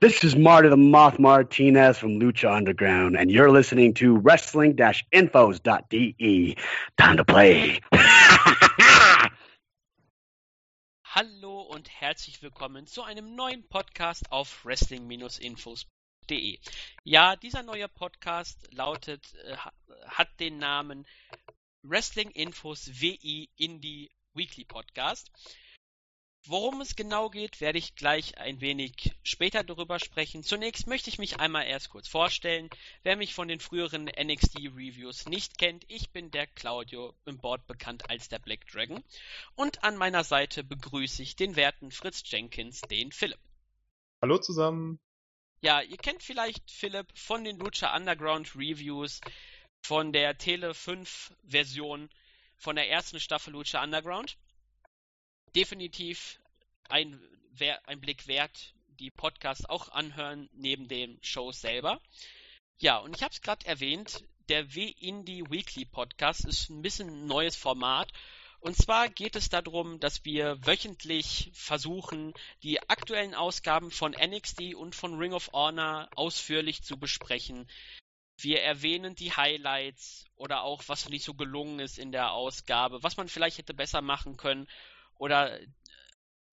This is Marty the Moth Martinez from Lucha Underground, and you're listening to wrestling-infos.de. Time to play. Hallo und herzlich willkommen zu einem neuen Podcast auf wrestling-infos.de. Ja, dieser neue Podcast lautet, äh, hat den Namen Wrestling Infos WI Indie Weekly Podcast. Worum es genau geht, werde ich gleich ein wenig später darüber sprechen. Zunächst möchte ich mich einmal erst kurz vorstellen. Wer mich von den früheren NXT Reviews nicht kennt, ich bin der Claudio, im Board bekannt als der Black Dragon. Und an meiner Seite begrüße ich den werten Fritz Jenkins, den Philipp. Hallo zusammen. Ja, ihr kennt vielleicht Philipp von den Lucha Underground Reviews, von der Tele 5 Version, von der ersten Staffel Lucha Underground definitiv ein, ein Blick wert, die Podcasts auch anhören, neben den Shows selber. Ja, und ich habe es gerade erwähnt, der W-Indie Weekly Podcast ist ein bisschen ein neues Format. Und zwar geht es darum, dass wir wöchentlich versuchen, die aktuellen Ausgaben von NXT und von Ring of Honor ausführlich zu besprechen. Wir erwähnen die Highlights oder auch, was nicht so gelungen ist in der Ausgabe, was man vielleicht hätte besser machen können oder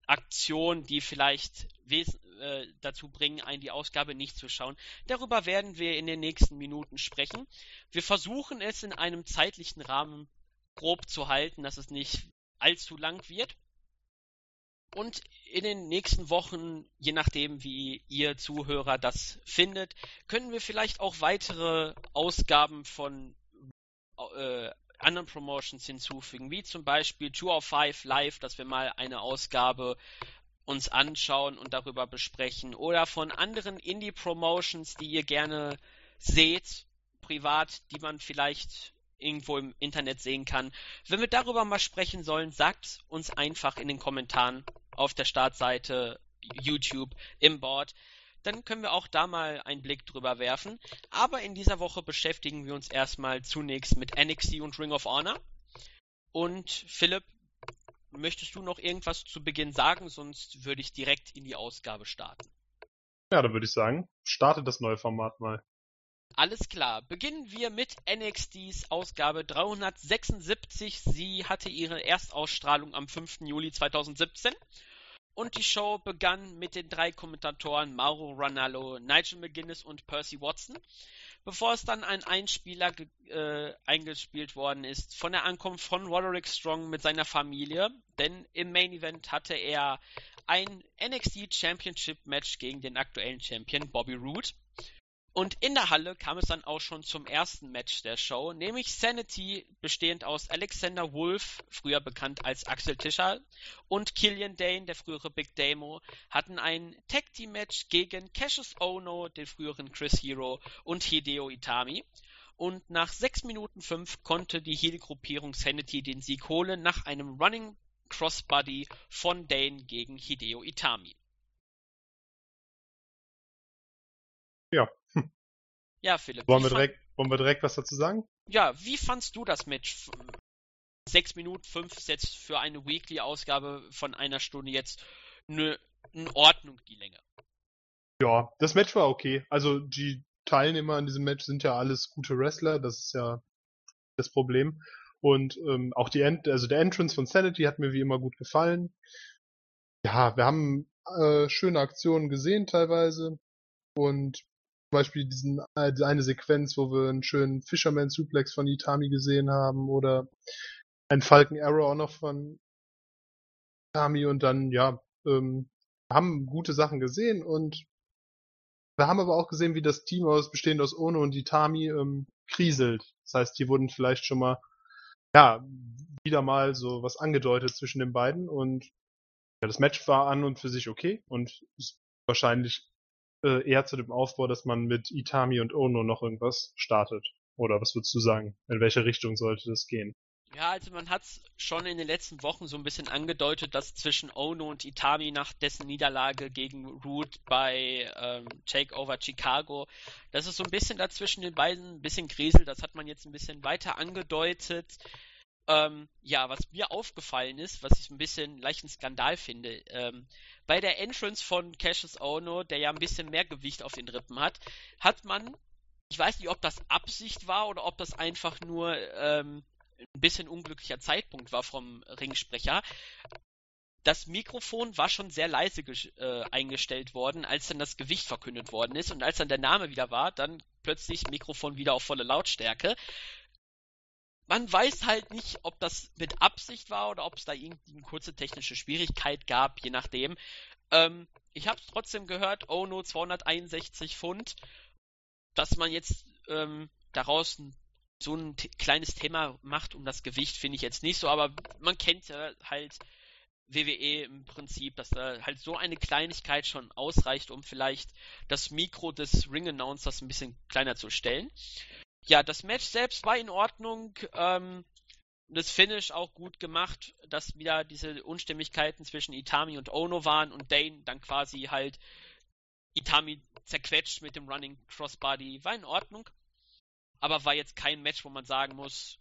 Aktionen, die vielleicht äh, dazu bringen, einen die Ausgabe nicht zu schauen. Darüber werden wir in den nächsten Minuten sprechen. Wir versuchen es in einem zeitlichen Rahmen grob zu halten, dass es nicht allzu lang wird. Und in den nächsten Wochen, je nachdem, wie ihr Zuhörer das findet, können wir vielleicht auch weitere Ausgaben von äh, anderen Promotions hinzufügen, wie zum Beispiel Two of Five Live, dass wir mal eine Ausgabe uns anschauen und darüber besprechen. Oder von anderen Indie-Promotions, die ihr gerne seht, privat, die man vielleicht irgendwo im Internet sehen kann. Wenn wir darüber mal sprechen sollen, sagt uns einfach in den Kommentaren auf der Startseite YouTube im Board dann können wir auch da mal einen Blick drüber werfen. Aber in dieser Woche beschäftigen wir uns erstmal zunächst mit NXT und Ring of Honor. Und Philipp, möchtest du noch irgendwas zu Beginn sagen? Sonst würde ich direkt in die Ausgabe starten. Ja, dann würde ich sagen, starte das neue Format mal. Alles klar. Beginnen wir mit NXTs Ausgabe 376. Sie hatte ihre Erstausstrahlung am 5. Juli 2017 und die Show begann mit den drei Kommentatoren Mauro Ranallo, Nigel McGuinness und Percy Watson, bevor es dann ein Einspieler äh, eingespielt worden ist von der Ankunft von Roderick Strong mit seiner Familie, denn im Main Event hatte er ein NXT Championship Match gegen den aktuellen Champion Bobby Roode. Und in der Halle kam es dann auch schon zum ersten Match der Show, nämlich Sanity, bestehend aus Alexander Wolf, früher bekannt als Axel Tischer, und Killian Dane, der frühere Big Damo, hatten ein Tag Team Match gegen Cassius Ono, den früheren Chris Hero, und Hideo Itami. Und nach 6 Minuten 5 konnte die Heel-Gruppierung Sanity den Sieg holen nach einem Running Crossbody von Dane gegen Hideo Itami. Ja, ja, Philipp. Wollen wir, direkt, wollen wir direkt was dazu sagen? Ja, wie fandst du das Match? Sechs Minuten fünf ist jetzt für eine Weekly-Ausgabe von einer Stunde jetzt eine in Ordnung, die Länge. Ja, das Match war okay. Also die Teilnehmer an diesem Match sind ja alles gute Wrestler, das ist ja das Problem. Und ähm, auch die End also der Entrance von Sanity hat mir wie immer gut gefallen. Ja, wir haben äh, schöne Aktionen gesehen teilweise. Und Beispiel diesen, äh, eine Sequenz, wo wir einen schönen Fisherman Suplex von Itami gesehen haben oder ein Falcon Arrow auch noch von Itami und dann, ja, ähm, haben gute Sachen gesehen und wir haben aber auch gesehen, wie das Team aus, bestehend aus Ono und Itami, ähm, kriselt. Das heißt, hier wurden vielleicht schon mal, ja, wieder mal so was angedeutet zwischen den beiden und ja, das Match war an und für sich okay und ist wahrscheinlich äh, eher zu dem Aufbau, dass man mit Itami und Ono noch irgendwas startet. Oder was würdest du sagen? In welche Richtung sollte das gehen? Ja, also man hat schon in den letzten Wochen so ein bisschen angedeutet, dass zwischen Ono und Itami nach dessen Niederlage gegen Root bei ähm, Takeover Chicago, dass es so ein bisschen dazwischen den beiden ein bisschen kriselt. Das hat man jetzt ein bisschen weiter angedeutet. Ähm, ja, was mir aufgefallen ist, was ich ein bisschen leichten Skandal finde, ähm, bei der Entrance von Cassius Ono, der ja ein bisschen mehr Gewicht auf den Rippen hat, hat man, ich weiß nicht, ob das Absicht war oder ob das einfach nur ähm, ein bisschen unglücklicher Zeitpunkt war vom Ringsprecher. Das Mikrofon war schon sehr leise äh, eingestellt worden, als dann das Gewicht verkündet worden ist. Und als dann der Name wieder war, dann plötzlich Mikrofon wieder auf volle Lautstärke man weiß halt nicht, ob das mit Absicht war oder ob es da irgendwie eine kurze technische Schwierigkeit gab, je nachdem. Ähm, ich habe es trotzdem gehört, oh no, 261 Pfund. Dass man jetzt ähm, daraus so ein kleines Thema macht um das Gewicht, finde ich jetzt nicht so, aber man kennt ja halt WWE im Prinzip, dass da halt so eine Kleinigkeit schon ausreicht, um vielleicht das Mikro des Ring Announcers ein bisschen kleiner zu stellen ja, das Match selbst war in Ordnung. Ähm, das Finish auch gut gemacht, dass wieder diese Unstimmigkeiten zwischen Itami und Ono waren und Dane dann quasi halt Itami zerquetscht mit dem Running Crossbody. War in Ordnung. Aber war jetzt kein Match, wo man sagen muss,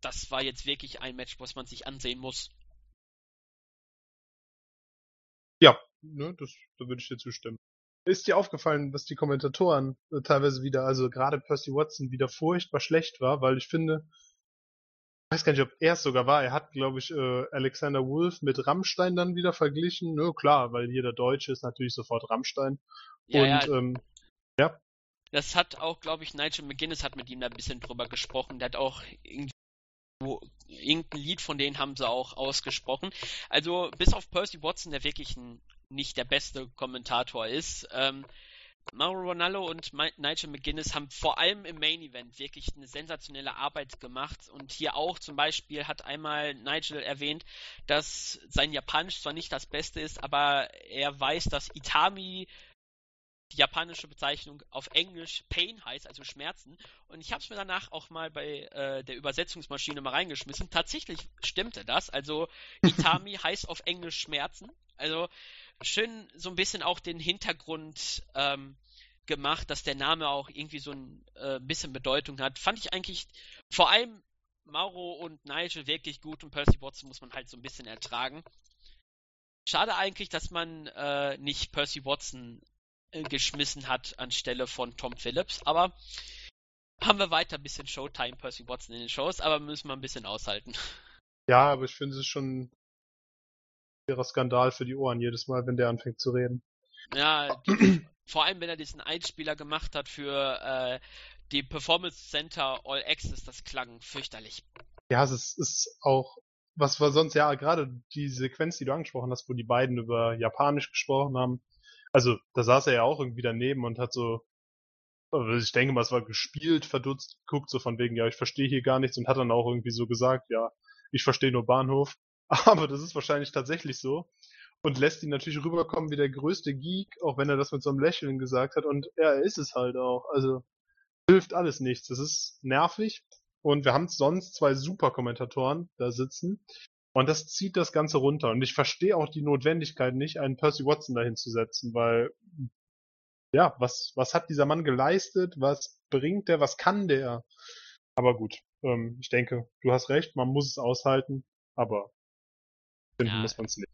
das war jetzt wirklich ein Match, was man sich ansehen muss. Ja, ne, das, da würde ich dir zustimmen. Ist dir aufgefallen, dass die Kommentatoren äh, teilweise wieder, also gerade Percy Watson, wieder furchtbar schlecht war, weil ich finde, ich weiß gar nicht, ob er es sogar war, er hat, glaube ich, äh, Alexander Wolf mit Rammstein dann wieder verglichen. Ne, klar, weil jeder Deutsche ist natürlich sofort Rammstein. Ja, Und, ja. Ähm, ja. Das hat auch, glaube ich, Nigel McGuinness hat mit ihm da ein bisschen drüber gesprochen. Der hat auch irgendwo irgendein Lied von denen haben sie auch ausgesprochen. Also bis auf Percy Watson, der wirklich ein nicht der beste Kommentator ist. Ähm, Mauro Ronaldo und Nigel McGuinness haben vor allem im Main Event wirklich eine sensationelle Arbeit gemacht und hier auch zum Beispiel hat einmal Nigel erwähnt, dass sein Japanisch zwar nicht das Beste ist, aber er weiß, dass Itami die japanische Bezeichnung auf Englisch Pain heißt, also Schmerzen. Und ich habe es mir danach auch mal bei äh, der Übersetzungsmaschine mal reingeschmissen. Tatsächlich stimmte das. Also Itami heißt auf Englisch Schmerzen. Also schön so ein bisschen auch den Hintergrund ähm, gemacht, dass der Name auch irgendwie so ein äh, bisschen Bedeutung hat. Fand ich eigentlich vor allem Mauro und Nigel wirklich gut und Percy Watson muss man halt so ein bisschen ertragen. Schade eigentlich, dass man äh, nicht Percy Watson äh, geschmissen hat anstelle von Tom Phillips, aber haben wir weiter ein bisschen Showtime Percy Watson in den Shows, aber müssen wir ein bisschen aushalten. Ja, aber ich finde es schon schwerer Skandal für die Ohren jedes Mal, wenn der anfängt zu reden. Ja, die, vor allem wenn er diesen Einspieler gemacht hat für äh, die Performance Center All Access, das klang fürchterlich. Ja, es ist, ist auch, was war sonst, ja, gerade die Sequenz, die du angesprochen hast, wo die beiden über Japanisch gesprochen haben. Also, da saß er ja auch irgendwie daneben und hat so, also ich denke mal, es war gespielt, verdutzt, guckt so von wegen, ja, ich verstehe hier gar nichts und hat dann auch irgendwie so gesagt, ja, ich verstehe nur Bahnhof. aber das ist wahrscheinlich tatsächlich so. Und lässt ihn natürlich rüberkommen wie der größte Geek, auch wenn er das mit so einem Lächeln gesagt hat. Und er ist es halt auch. Also hilft alles nichts. Das ist nervig. Und wir haben sonst zwei super Kommentatoren da sitzen. Und das zieht das Ganze runter. Und ich verstehe auch die Notwendigkeit nicht, einen Percy Watson dahin zu setzen, weil, ja, was, was hat dieser Mann geleistet? Was bringt der? Was kann der? Aber gut, ähm, ich denke, du hast recht, man muss es aushalten. Aber finden ja, muss man es nicht.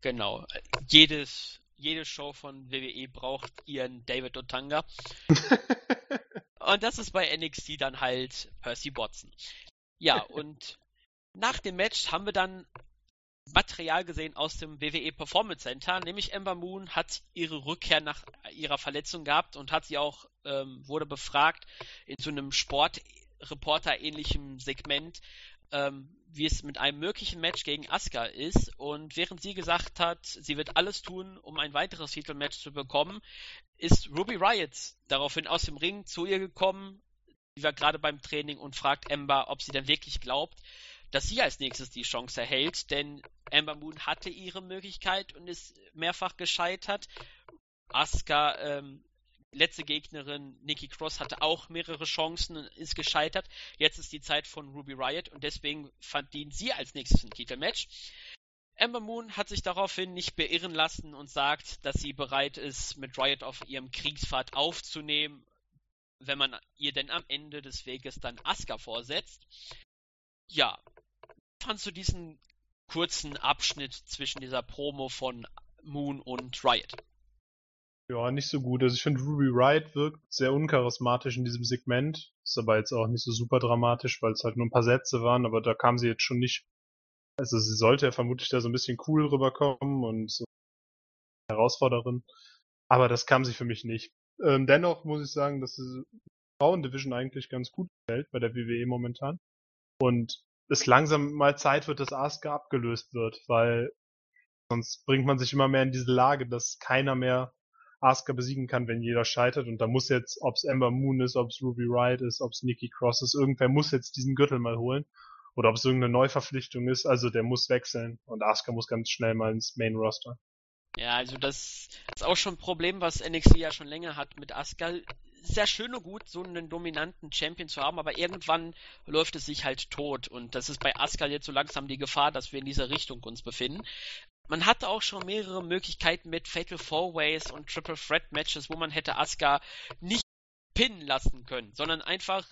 Genau. Jedes, jede Show von WWE braucht ihren David Otanga. und das ist bei NXT dann halt Percy Watson. Ja, und nach dem Match haben wir dann Material gesehen aus dem WWE Performance Center, nämlich Ember Moon hat ihre Rückkehr nach ihrer Verletzung gehabt und hat sie auch, ähm, wurde befragt in so einem Sportreporter-ähnlichen Segment, ähm, wie es mit einem möglichen Match gegen Asuka ist. Und während sie gesagt hat, sie wird alles tun, um ein weiteres Titelmatch zu bekommen, ist Ruby Riot daraufhin aus dem Ring zu ihr gekommen. Sie war gerade beim Training und fragt Ember, ob sie denn wirklich glaubt, dass sie als nächstes die Chance erhält, denn Ember Moon hatte ihre Möglichkeit und ist mehrfach gescheitert. Asuka ähm, letzte Gegnerin Nikki Cross hatte auch mehrere Chancen und ist gescheitert. Jetzt ist die Zeit von Ruby Riot und deswegen verdient sie als nächstes ein Titelmatch. Ember Moon hat sich daraufhin nicht beirren lassen und sagt, dass sie bereit ist, mit Riot auf ihrem Kriegsfahrt aufzunehmen, wenn man ihr denn am Ende des Weges dann Asuka vorsetzt. Ja, fandst du diesen kurzen Abschnitt zwischen dieser Promo von Moon und Riot? Ja, nicht so gut. Also ich finde, Ruby Riot wirkt sehr uncharismatisch in diesem Segment. Ist aber jetzt auch nicht so super dramatisch, weil es halt nur ein paar Sätze waren, aber da kam sie jetzt schon nicht. Also sie sollte ja vermutlich da so ein bisschen cool rüberkommen und so Herausforderin. Aber das kam sie für mich nicht. Ähm, dennoch muss ich sagen, dass die Frauendivision eigentlich ganz gut fällt bei der WWE momentan. Und es langsam mal Zeit wird, dass Asuka abgelöst wird, weil sonst bringt man sich immer mehr in diese Lage, dass keiner mehr Asuka besiegen kann, wenn jeder scheitert. Und da muss jetzt, ob es Ember Moon ist, ob es Ruby Riot ist, ob es Nikki Cross ist, irgendwer muss jetzt diesen Gürtel mal holen. Oder ob es irgendeine Neuverpflichtung ist, also der muss wechseln. Und Asuka muss ganz schnell mal ins Main Roster. Ja, also das ist auch schon ein Problem, was NXT ja schon länger hat mit Asuka. Sehr schön und gut, so einen dominanten Champion zu haben, aber irgendwann läuft es sich halt tot. Und das ist bei Asuka jetzt so langsam die Gefahr, dass wir in dieser Richtung uns befinden man hatte auch schon mehrere Möglichkeiten mit Fatal Four Ways und Triple Threat Matches, wo man hätte Asuka nicht pinnen lassen können, sondern einfach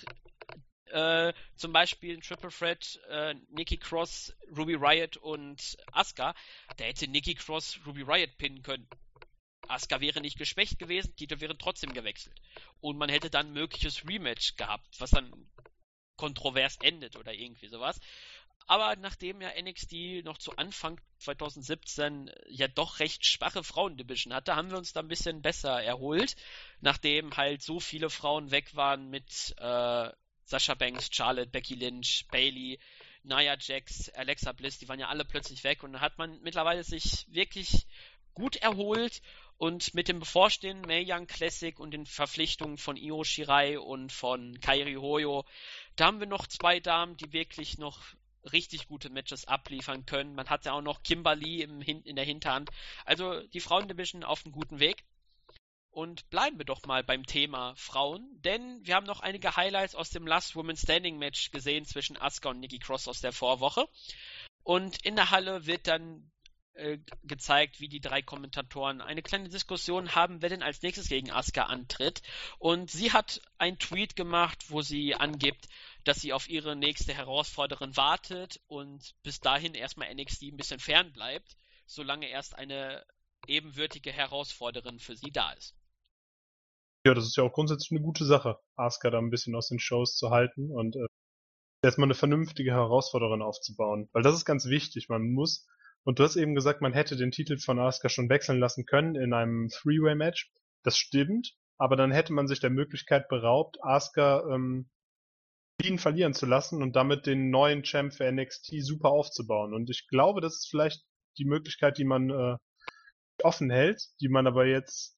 äh, zum Beispiel ein Triple Threat, äh, Nikki Cross, Ruby Riot und Asuka. Da hätte Nikki Cross Ruby Riot pinnen können. Asuka wäre nicht geschwächt gewesen, Titel wäre trotzdem gewechselt. Und man hätte dann ein mögliches Rematch gehabt, was dann kontrovers endet oder irgendwie sowas. Aber nachdem ja NXT noch zu Anfang 2017 ja doch recht schwache Frauendivision hatte, haben wir uns da ein bisschen besser erholt, nachdem halt so viele Frauen weg waren mit äh, Sasha Banks, Charlotte, Becky Lynch, Bailey, Nia Jax, Alexa Bliss, die waren ja alle plötzlich weg. Und da hat man mittlerweile sich wirklich gut erholt und mit dem bevorstehenden Mae Young Classic und den Verpflichtungen von Io Shirai und von Kairi Hoyo, da haben wir noch zwei Damen, die wirklich noch richtig gute Matches abliefern können. Man hat ja auch noch Kimberly im in der Hinterhand. Also die Frauendivision auf einem guten Weg. Und bleiben wir doch mal beim Thema Frauen, denn wir haben noch einige Highlights aus dem Last Woman Standing Match gesehen zwischen Asuka und Nikki Cross aus der Vorwoche. Und in der Halle wird dann äh, gezeigt, wie die drei Kommentatoren eine kleine Diskussion haben, wer denn als nächstes gegen Asuka antritt. Und sie hat einen Tweet gemacht, wo sie angibt, dass sie auf ihre nächste Herausforderin wartet und bis dahin erstmal NXT ein bisschen fern bleibt, solange erst eine ebenwürdige Herausforderin für sie da ist. Ja, das ist ja auch grundsätzlich eine gute Sache, Asuka da ein bisschen aus den Shows zu halten und äh, erstmal eine vernünftige Herausforderin aufzubauen. Weil das ist ganz wichtig. Man muss, und du hast eben gesagt, man hätte den Titel von Asuka schon wechseln lassen können in einem Three-Way-Match. Das stimmt, aber dann hätte man sich der Möglichkeit beraubt, Asuka ähm, ihn verlieren zu lassen und damit den neuen Champ für NXT super aufzubauen. Und ich glaube, das ist vielleicht die Möglichkeit, die man äh, offen hält, die man aber jetzt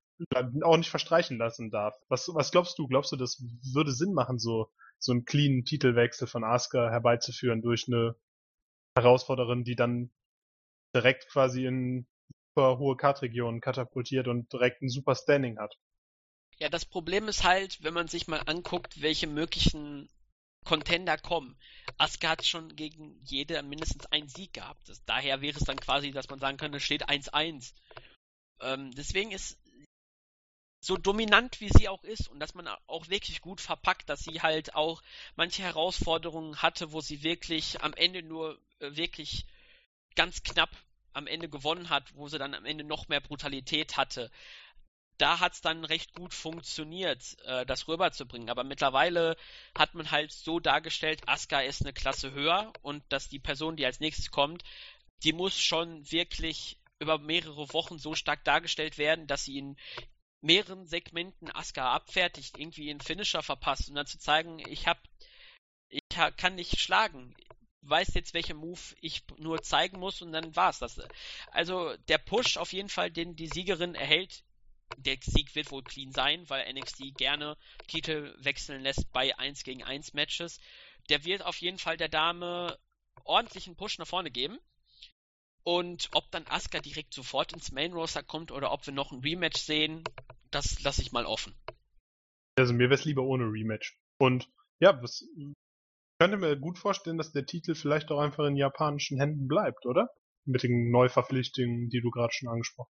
auch nicht verstreichen lassen darf. Was, was glaubst du? Glaubst du, das würde Sinn machen, so, so einen cleanen Titelwechsel von Asuka herbeizuführen durch eine Herausforderin, die dann direkt quasi in super hohe Kartregionen katapultiert und direkt ein super Standing hat? Ja, das Problem ist halt, wenn man sich mal anguckt, welche möglichen Contender kommen. Asuka hat schon gegen jede mindestens einen Sieg gehabt. Das, daher wäre es dann quasi, dass man sagen könnte, steht 1-1. Ähm, deswegen ist so dominant wie sie auch ist und dass man auch wirklich gut verpackt, dass sie halt auch manche Herausforderungen hatte, wo sie wirklich am Ende nur äh, wirklich ganz knapp am Ende gewonnen hat, wo sie dann am Ende noch mehr Brutalität hatte da hat es dann recht gut funktioniert, äh, das rüberzubringen. Aber mittlerweile hat man halt so dargestellt, Asuka ist eine Klasse höher und dass die Person, die als nächstes kommt, die muss schon wirklich über mehrere Wochen so stark dargestellt werden, dass sie in mehreren Segmenten Asuka abfertigt, irgendwie einen Finisher verpasst und dann zu zeigen, ich hab, ich kann nicht schlagen weiß jetzt, welche Move ich nur zeigen muss und dann war's das. Also der Push auf jeden Fall, den die Siegerin erhält, der Sieg wird wohl clean sein, weil NXT gerne Titel wechseln lässt bei 1 gegen 1 Matches. Der wird auf jeden Fall der Dame ordentlichen Push nach vorne geben. Und ob dann Asuka direkt sofort ins Main Roster kommt oder ob wir noch ein Rematch sehen, das lasse ich mal offen. Also mir wäre es lieber ohne Rematch. Und ja, was, ich könnte mir gut vorstellen, dass der Titel vielleicht auch einfach in japanischen Händen bleibt, oder? Mit den Neuverpflichtungen, die du gerade schon angesprochen.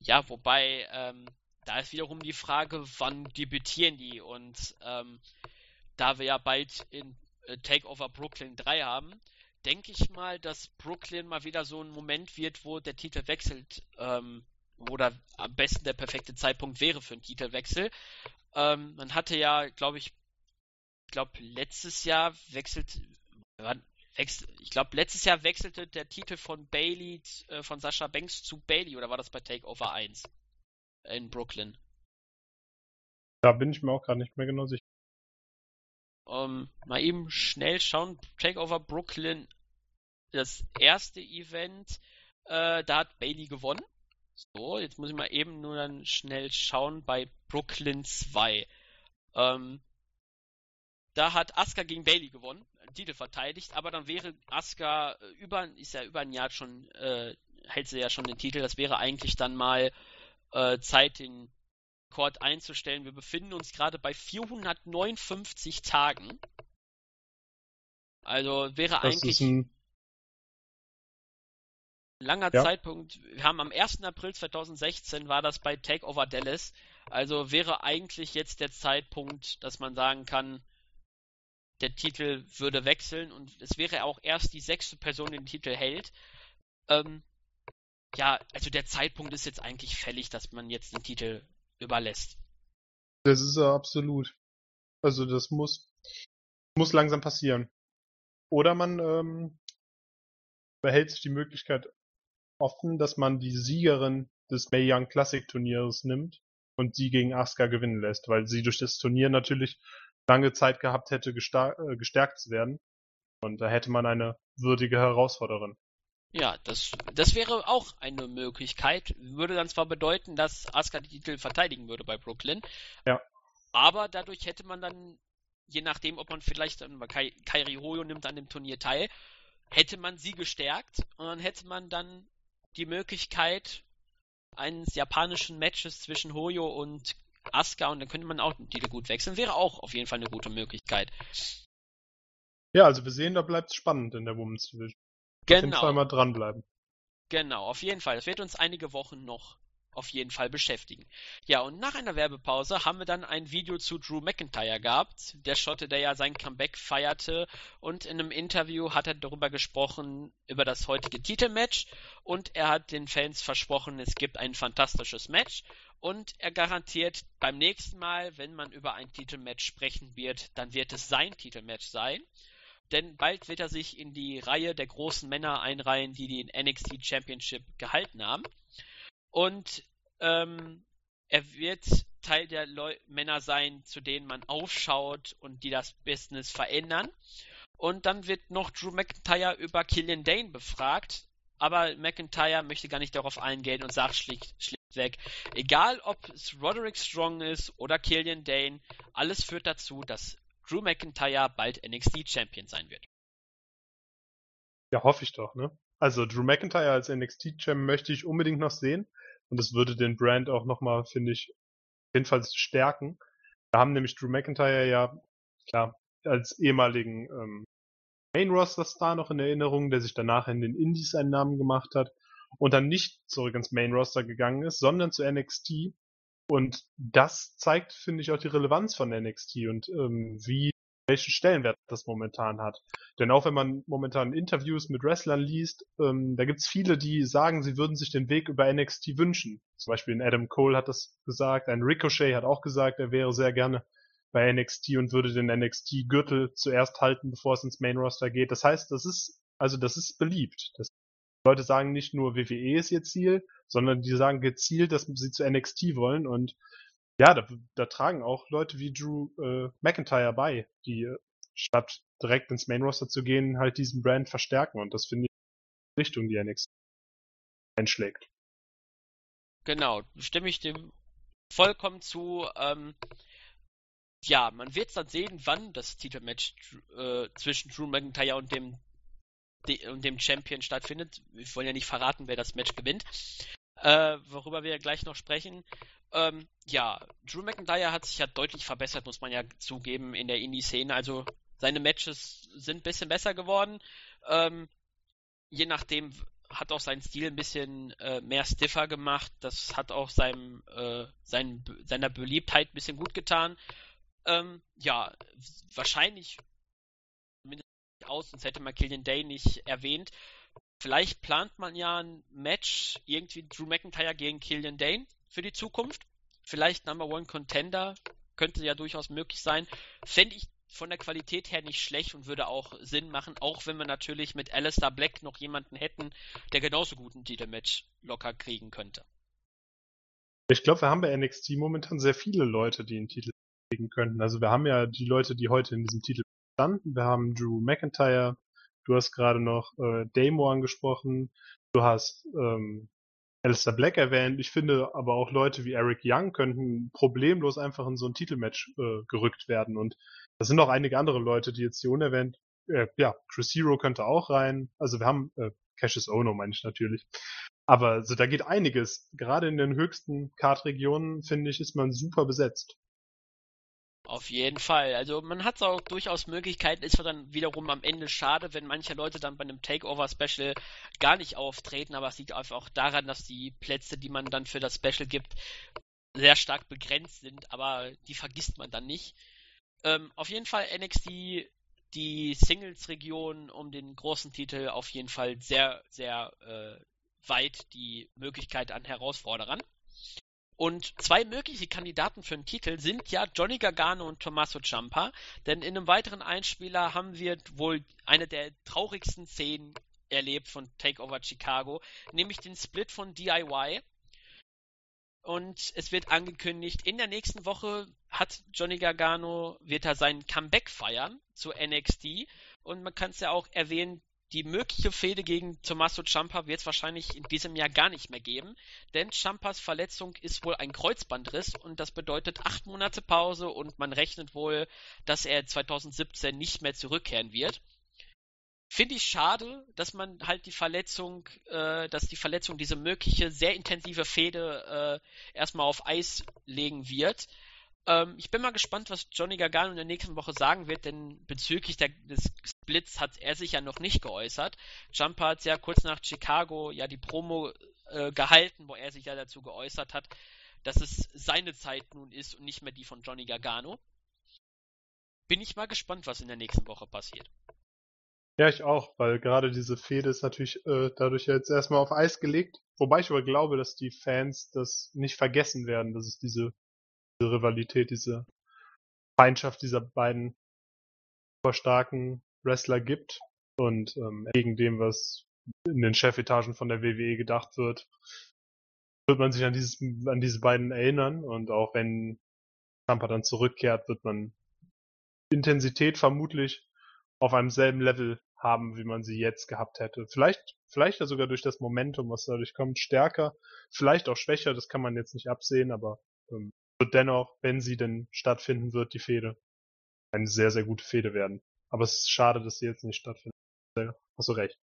Ja, wobei, ähm, da ist wiederum die Frage, wann debütieren die? Und ähm, da wir ja bald in äh, Takeover Brooklyn 3 haben, denke ich mal, dass Brooklyn mal wieder so ein Moment wird, wo der Titel wechselt, ähm, da am besten der perfekte Zeitpunkt wäre für einen Titelwechsel. Ähm, man hatte ja, glaube ich, glaube letztes Jahr wechselt, ich glaube letztes Jahr wechselte der Titel von Bailey, äh, von Sascha Banks zu Bailey oder war das bei Takeover 1 in Brooklyn? Da bin ich mir auch gerade nicht mehr genau sicher. Um, mal eben schnell schauen. Takeover Brooklyn, das erste Event, äh, da hat Bailey gewonnen. So, jetzt muss ich mal eben nur dann schnell schauen bei Brooklyn 2. Ähm, da hat Asuka gegen Bailey gewonnen, Titel verteidigt, aber dann wäre Asuka äh, über, ist ja über ein Jahr schon, äh, hält sie ja schon den Titel. Das wäre eigentlich dann mal äh, Zeit, den Rekord einzustellen. Wir befinden uns gerade bei 459 Tagen. Also wäre das eigentlich ein langer ja. Zeitpunkt. Wir haben am 1. April 2016 war das bei Takeover Dallas. Also wäre eigentlich jetzt der Zeitpunkt, dass man sagen kann, der Titel würde wechseln und es wäre auch erst die sechste Person, die den Titel hält. Ähm, ja, also der Zeitpunkt ist jetzt eigentlich fällig, dass man jetzt den Titel überlässt. Das ist ja absolut. Also das muss, muss langsam passieren. Oder man ähm, behält sich die Möglichkeit offen, dass man die Siegerin des Mae Young Classic Turniers nimmt und sie gegen Asuka gewinnen lässt, weil sie durch das Turnier natürlich lange Zeit gehabt hätte, äh, gestärkt zu werden. Und da hätte man eine würdige Herausforderin. Ja, das, das wäre auch eine Möglichkeit. Würde dann zwar bedeuten, dass Asuka die Titel verteidigen würde bei Brooklyn. Ja. Aber dadurch hätte man dann, je nachdem, ob man vielleicht dann Kai, Kairi Hoyo nimmt an dem Turnier teil, hätte man sie gestärkt und dann hätte man dann die Möglichkeit eines japanischen Matches zwischen Hoyo und Asuka und dann könnte man auch den Titel gut wechseln. Wäre auch auf jeden Fall eine gute Möglichkeit. Ja, also wir sehen, da bleibt es spannend in der Women's Division. Genau. Auf jeden Fall mal dranbleiben. Genau, auf jeden Fall. Das wird uns einige Wochen noch auf jeden Fall beschäftigen. Ja, und nach einer Werbepause haben wir dann ein Video zu Drew McIntyre gehabt, der Schotte, der ja sein Comeback feierte und in einem Interview hat er darüber gesprochen, über das heutige Titelmatch und er hat den Fans versprochen, es gibt ein fantastisches Match und er garantiert beim nächsten Mal, wenn man über ein Titelmatch sprechen wird, dann wird es sein Titelmatch sein denn bald wird er sich in die Reihe der großen Männer einreihen, die den NXT Championship gehalten haben. Und ähm, er wird Teil der Leu Männer sein, zu denen man aufschaut und die das Business verändern. Und dann wird noch Drew McIntyre über Killian Dane befragt. Aber McIntyre möchte gar nicht darauf eingehen und sagt schlicht, schlichtweg, egal ob es Roderick Strong ist oder Killian Dane, alles führt dazu, dass Drew McIntyre bald NXT Champion sein wird. Ja, hoffe ich doch, ne? Also Drew McIntyre als NXT Champion möchte ich unbedingt noch sehen und es würde den Brand auch nochmal, finde ich, jedenfalls stärken. Wir haben nämlich Drew McIntyre ja, klar, als ehemaligen ähm, Main Roster Star noch in Erinnerung, der sich danach in den Indies einen Namen gemacht hat und dann nicht zurück ins Main Roster gegangen ist, sondern zu NXT und das zeigt, finde ich, auch die Relevanz von NXT und ähm, wie welchen Stellenwert das momentan hat. Denn auch wenn man momentan Interviews mit Wrestlern liest, ähm, da gibt's viele, die sagen, sie würden sich den Weg über NXT wünschen. Zum Beispiel ein Adam Cole hat das gesagt, ein Ricochet hat auch gesagt, er wäre sehr gerne bei NXT und würde den NXT-Gürtel zuerst halten, bevor es ins Main Roster geht. Das heißt, das ist, also das ist beliebt. Das Leute sagen nicht nur WWE ist ihr Ziel, sondern die sagen gezielt, dass sie zu NXT wollen und ja, da, da tragen auch Leute wie Drew äh, McIntyre bei, die äh, statt direkt ins Main Roster zu gehen, halt diesen Brand verstärken und das finde ich die Richtung, die NXT einschlägt. Genau, stimme ich dem vollkommen zu. Ähm, ja, man wird dann sehen, wann das Titelmatch äh, zwischen Drew McIntyre und dem und dem Champion stattfindet. Wir wollen ja nicht verraten, wer das Match gewinnt. Äh, worüber wir gleich noch sprechen. Ähm, ja, Drew McIntyre hat sich ja deutlich verbessert, muss man ja zugeben, in der Indie-Szene. Also seine Matches sind ein bisschen besser geworden. Ähm, je nachdem hat auch sein Stil ein bisschen äh, mehr stiffer gemacht. Das hat auch seinem, äh, sein, seiner Beliebtheit ein bisschen gut getan. Ähm, ja, wahrscheinlich direkt aus, sonst hätte man Killian Day nicht erwähnt. Vielleicht plant man ja ein Match, irgendwie Drew McIntyre gegen Killian Dane für die Zukunft. Vielleicht Number One Contender, könnte ja durchaus möglich sein. Fände ich von der Qualität her nicht schlecht und würde auch Sinn machen, auch wenn wir natürlich mit Alistair Black noch jemanden hätten, der genauso gut ein Titelmatch locker kriegen könnte. Ich glaube, wir haben bei NXT momentan sehr viele Leute, die einen Titel kriegen könnten. Also wir haben ja die Leute, die heute in diesem Titel standen. Wir haben Drew McIntyre, du hast gerade noch äh, Damo angesprochen, du hast ähm, Alistair Black erwähnt. Ich finde aber auch Leute wie Eric Young könnten problemlos einfach in so ein Titelmatch äh, gerückt werden. Und das sind auch einige andere Leute, die jetzt hier unerwähnt. Äh, ja, Chris Hero könnte auch rein. Also wir haben äh, Cassius Ono, meine ich natürlich. Aber also, da geht einiges. Gerade in den höchsten Kartregionen, finde ich, ist man super besetzt. Auf jeden Fall. Also man hat auch durchaus Möglichkeiten. Ist dann wiederum am Ende schade, wenn manche Leute dann bei einem Takeover-Special gar nicht auftreten, aber es liegt einfach auch daran, dass die Plätze, die man dann für das Special gibt, sehr stark begrenzt sind, aber die vergisst man dann nicht. Ähm, auf jeden Fall NXT, die Singles-Region um den großen Titel auf jeden Fall sehr, sehr äh, weit die Möglichkeit an Herausforderern. Und zwei mögliche Kandidaten für den Titel sind ja Johnny Gargano und Tommaso Ciampa, denn in einem weiteren Einspieler haben wir wohl eine der traurigsten Szenen erlebt von Takeover Chicago, nämlich den Split von DIY. Und es wird angekündigt, in der nächsten Woche hat Johnny Gargano, wird er sein Comeback feiern zu NXT. Und man kann es ja auch erwähnen, die mögliche Fehde gegen Tommaso Ciampa wird es wahrscheinlich in diesem Jahr gar nicht mehr geben, denn Ciampas Verletzung ist wohl ein Kreuzbandriss und das bedeutet acht Monate Pause und man rechnet wohl, dass er 2017 nicht mehr zurückkehren wird. Finde ich schade, dass man halt die Verletzung, äh, dass die Verletzung diese mögliche sehr intensive Fehde äh, erstmal auf Eis legen wird. Ähm, ich bin mal gespannt, was Johnny Gargano in der nächsten Woche sagen wird, denn bezüglich der, des Splits hat er sich ja noch nicht geäußert. Jumper hat ja kurz nach Chicago ja die Promo äh, gehalten, wo er sich ja dazu geäußert hat, dass es seine Zeit nun ist und nicht mehr die von Johnny Gargano. Bin ich mal gespannt, was in der nächsten Woche passiert. Ja, ich auch, weil gerade diese Fehde ist natürlich äh, dadurch jetzt erstmal auf Eis gelegt. Wobei ich aber glaube, dass die Fans das nicht vergessen werden, dass es diese diese Rivalität, diese Feindschaft dieser beiden starken Wrestler gibt und ähm, gegen dem, was in den Chefetagen von der WWE gedacht wird, wird man sich an dieses, an diese beiden erinnern und auch wenn Tampa dann zurückkehrt, wird man Intensität vermutlich auf einem selben Level haben, wie man sie jetzt gehabt hätte. Vielleicht, vielleicht ja sogar durch das Momentum, was dadurch kommt, stärker, vielleicht auch schwächer, das kann man jetzt nicht absehen, aber ähm, wird dennoch, wenn sie denn stattfinden wird, die Fehde eine sehr, sehr gute Fehde werden. Aber es ist schade, dass sie jetzt nicht stattfindet. Hast du recht.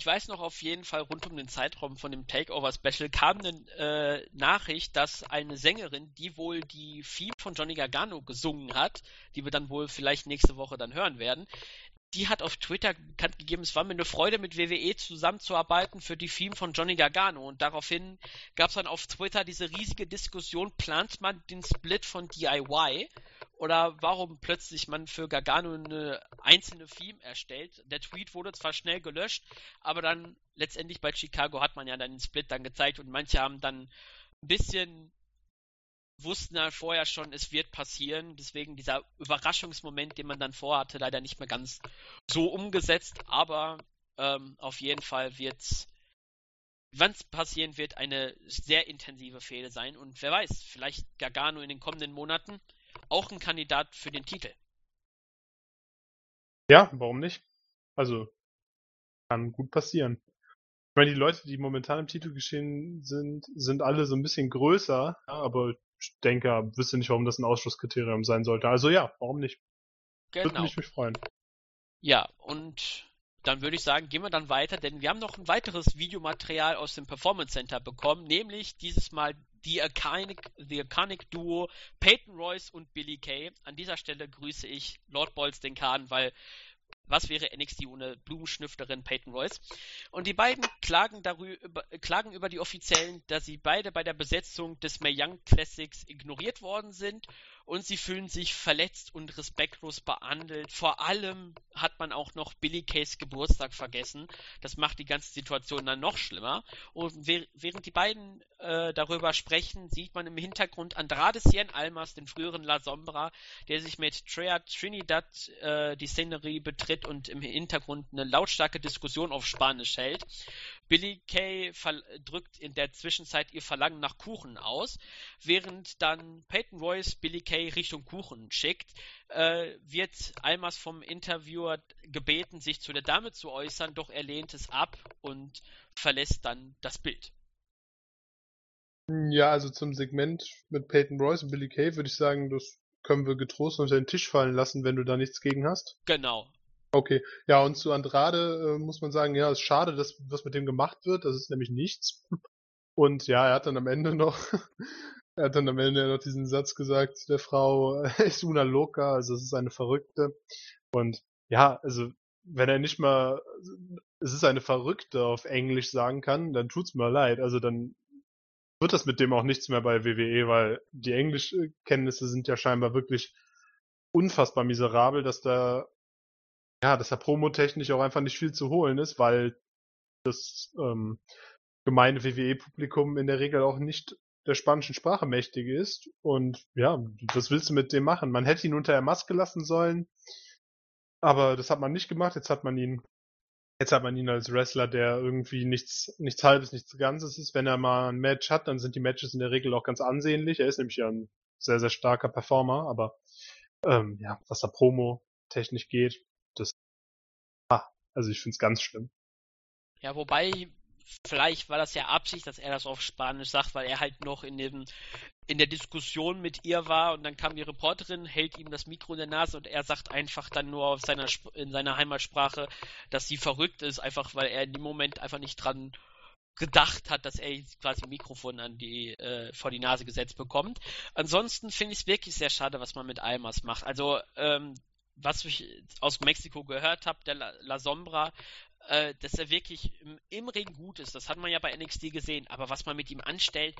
Ich weiß noch auf jeden Fall, rund um den Zeitraum von dem Takeover-Special kam eine äh, Nachricht, dass eine Sängerin, die wohl die Theme von Johnny Gargano gesungen hat, die wir dann wohl vielleicht nächste Woche dann hören werden, die hat auf Twitter bekannt gegeben, es war mir eine Freude, mit WWE zusammenzuarbeiten für die Theme von Johnny Gargano. Und daraufhin gab es dann auf Twitter diese riesige Diskussion, plant man den Split von DIY? Oder warum plötzlich man für Gargano eine einzelne Theme erstellt? Der Tweet wurde zwar schnell gelöscht, aber dann letztendlich bei Chicago hat man ja dann den Split dann gezeigt und manche haben dann ein bisschen wussten ja vorher schon, es wird passieren. Deswegen dieser Überraschungsmoment, den man dann vorhatte, leider nicht mehr ganz so umgesetzt. Aber ähm, auf jeden Fall wird es, wann es passieren wird, eine sehr intensive Fehde sein. Und wer weiß, vielleicht Gargano in den kommenden Monaten auch ein Kandidat für den Titel. Ja, warum nicht? Also, kann gut passieren. Ich meine, die Leute, die momentan im Titel geschehen sind, sind alle so ein bisschen größer, aber denke, wüsste nicht, warum das ein Ausschlusskriterium sein sollte. Also ja, warum nicht? Genau. Würde mich, mich freuen. Ja, und dann würde ich sagen, gehen wir dann weiter, denn wir haben noch ein weiteres Videomaterial aus dem Performance Center bekommen, nämlich dieses Mal die Iconic, the Iconic Duo Peyton Royce und Billy Kay. An dieser Stelle grüße ich Lord Balls den Kahn, weil was wäre NXT ohne Blumenschnüfterin Peyton Royce? Und die beiden klagen, darüber, klagen über die Offiziellen, dass sie beide bei der Besetzung des Mae Young Classics ignoriert worden sind und sie fühlen sich verletzt und respektlos behandelt. Vor allem hat man auch noch Billy Kays Geburtstag vergessen. Das macht die ganze Situation dann noch schlimmer. Und während die beiden äh, darüber sprechen, sieht man im Hintergrund Andrade Cien Almas, den früheren La Sombra, der sich mit Trea Trinidad äh, die Szenerie betritt und im Hintergrund eine lautstarke Diskussion auf Spanisch hält. Billy Kay drückt in der Zwischenzeit ihr Verlangen nach Kuchen aus, während dann Peyton Royce Billy Kay Richtung Kuchen schickt, äh, wird Almas vom Interviewer gebeten, sich zu der Dame zu äußern, doch er lehnt es ab und verlässt dann das Bild. Ja, also zum Segment mit Peyton Royce und Billy Kay würde ich sagen, das können wir getrost unter den Tisch fallen lassen, wenn du da nichts gegen hast. Genau. Okay, ja, und zu Andrade äh, muss man sagen, ja, es ist schade, dass was mit dem gemacht wird. Das ist nämlich nichts. Und ja, er hat dann am Ende noch, er hat dann am Ende noch diesen Satz gesagt der Frau, es una loca, also es ist eine Verrückte. Und ja, also wenn er nicht mal, es ist eine Verrückte auf Englisch sagen kann, dann tut's mir leid. Also dann wird das mit dem auch nichts mehr bei WWE, weil die Englischkenntnisse sind ja scheinbar wirklich unfassbar miserabel, dass da ja, dass da promotechnisch auch einfach nicht viel zu holen ist, weil das ähm, gemeine WWE-Publikum in der Regel auch nicht der spanischen Sprache mächtig ist. Und ja, was willst du mit dem machen? Man hätte ihn unter der Maske lassen sollen, aber das hat man nicht gemacht. Jetzt hat man ihn, jetzt hat man ihn als Wrestler, der irgendwie nichts, nichts halbes, nichts Ganzes ist. Wenn er mal ein Match hat, dann sind die Matches in der Regel auch ganz ansehnlich. Er ist nämlich ja ein sehr, sehr starker Performer, aber ähm, ja, was da Promo technisch geht, das, ah, also ich finde es ganz schlimm. Ja, wobei, vielleicht war das ja Absicht, dass er das auf Spanisch sagt, weil er halt noch in dem, in der Diskussion mit ihr war und dann kam die Reporterin, hält ihm das Mikro in der Nase und er sagt einfach dann nur auf seiner, in seiner Heimatsprache, dass sie verrückt ist, einfach weil er in dem Moment einfach nicht dran gedacht hat, dass er quasi ein Mikrofon an die, äh, vor die Nase gesetzt bekommt. Ansonsten finde ich es wirklich sehr schade, was man mit Almas macht. Also ähm, was ich aus Mexiko gehört habe, der La, La Sombra, äh, dass er wirklich im, im Ring gut ist. Das hat man ja bei NXT gesehen. Aber was man mit ihm anstellt,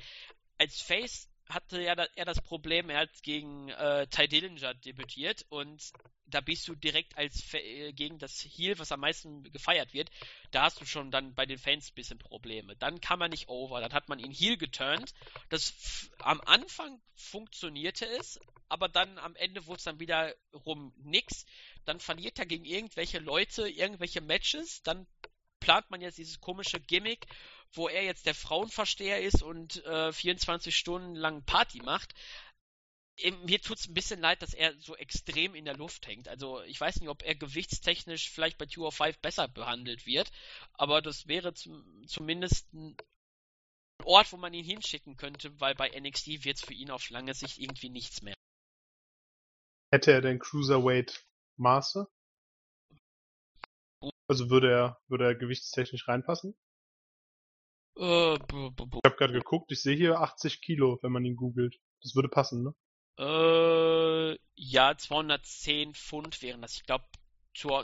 als Face hatte ja er das Problem, er hat gegen äh, Ty Dillinger debütiert und da bist du direkt als äh, gegen das Heel, was am meisten gefeiert wird, da hast du schon dann bei den Fans ein bisschen Probleme. Dann kam er nicht over, dann hat man ihn Heel geturnt. Das am Anfang funktionierte es, aber dann am Ende wurde es dann wieder rum nix. Dann verliert er gegen irgendwelche Leute, irgendwelche Matches, dann plant man jetzt dieses komische Gimmick, wo er jetzt der Frauenversteher ist und äh, 24 Stunden lang Party macht. Mir tut es ein bisschen leid, dass er so extrem in der Luft hängt. Also ich weiß nicht, ob er gewichtstechnisch vielleicht bei 205 besser behandelt wird, aber das wäre zum, zumindest ein Ort, wo man ihn hinschicken könnte, weil bei NXT wird es für ihn auf lange Sicht irgendwie nichts mehr. Hätte er denn Cruiserweight Maße? Also würde er, würde er gewichtstechnisch reinpassen? Äh, ich habe gerade geguckt, ich sehe hier 80 Kilo, wenn man ihn googelt. Das würde passen, ne? Äh, ja, 210 Pfund wären das. Ich glaube,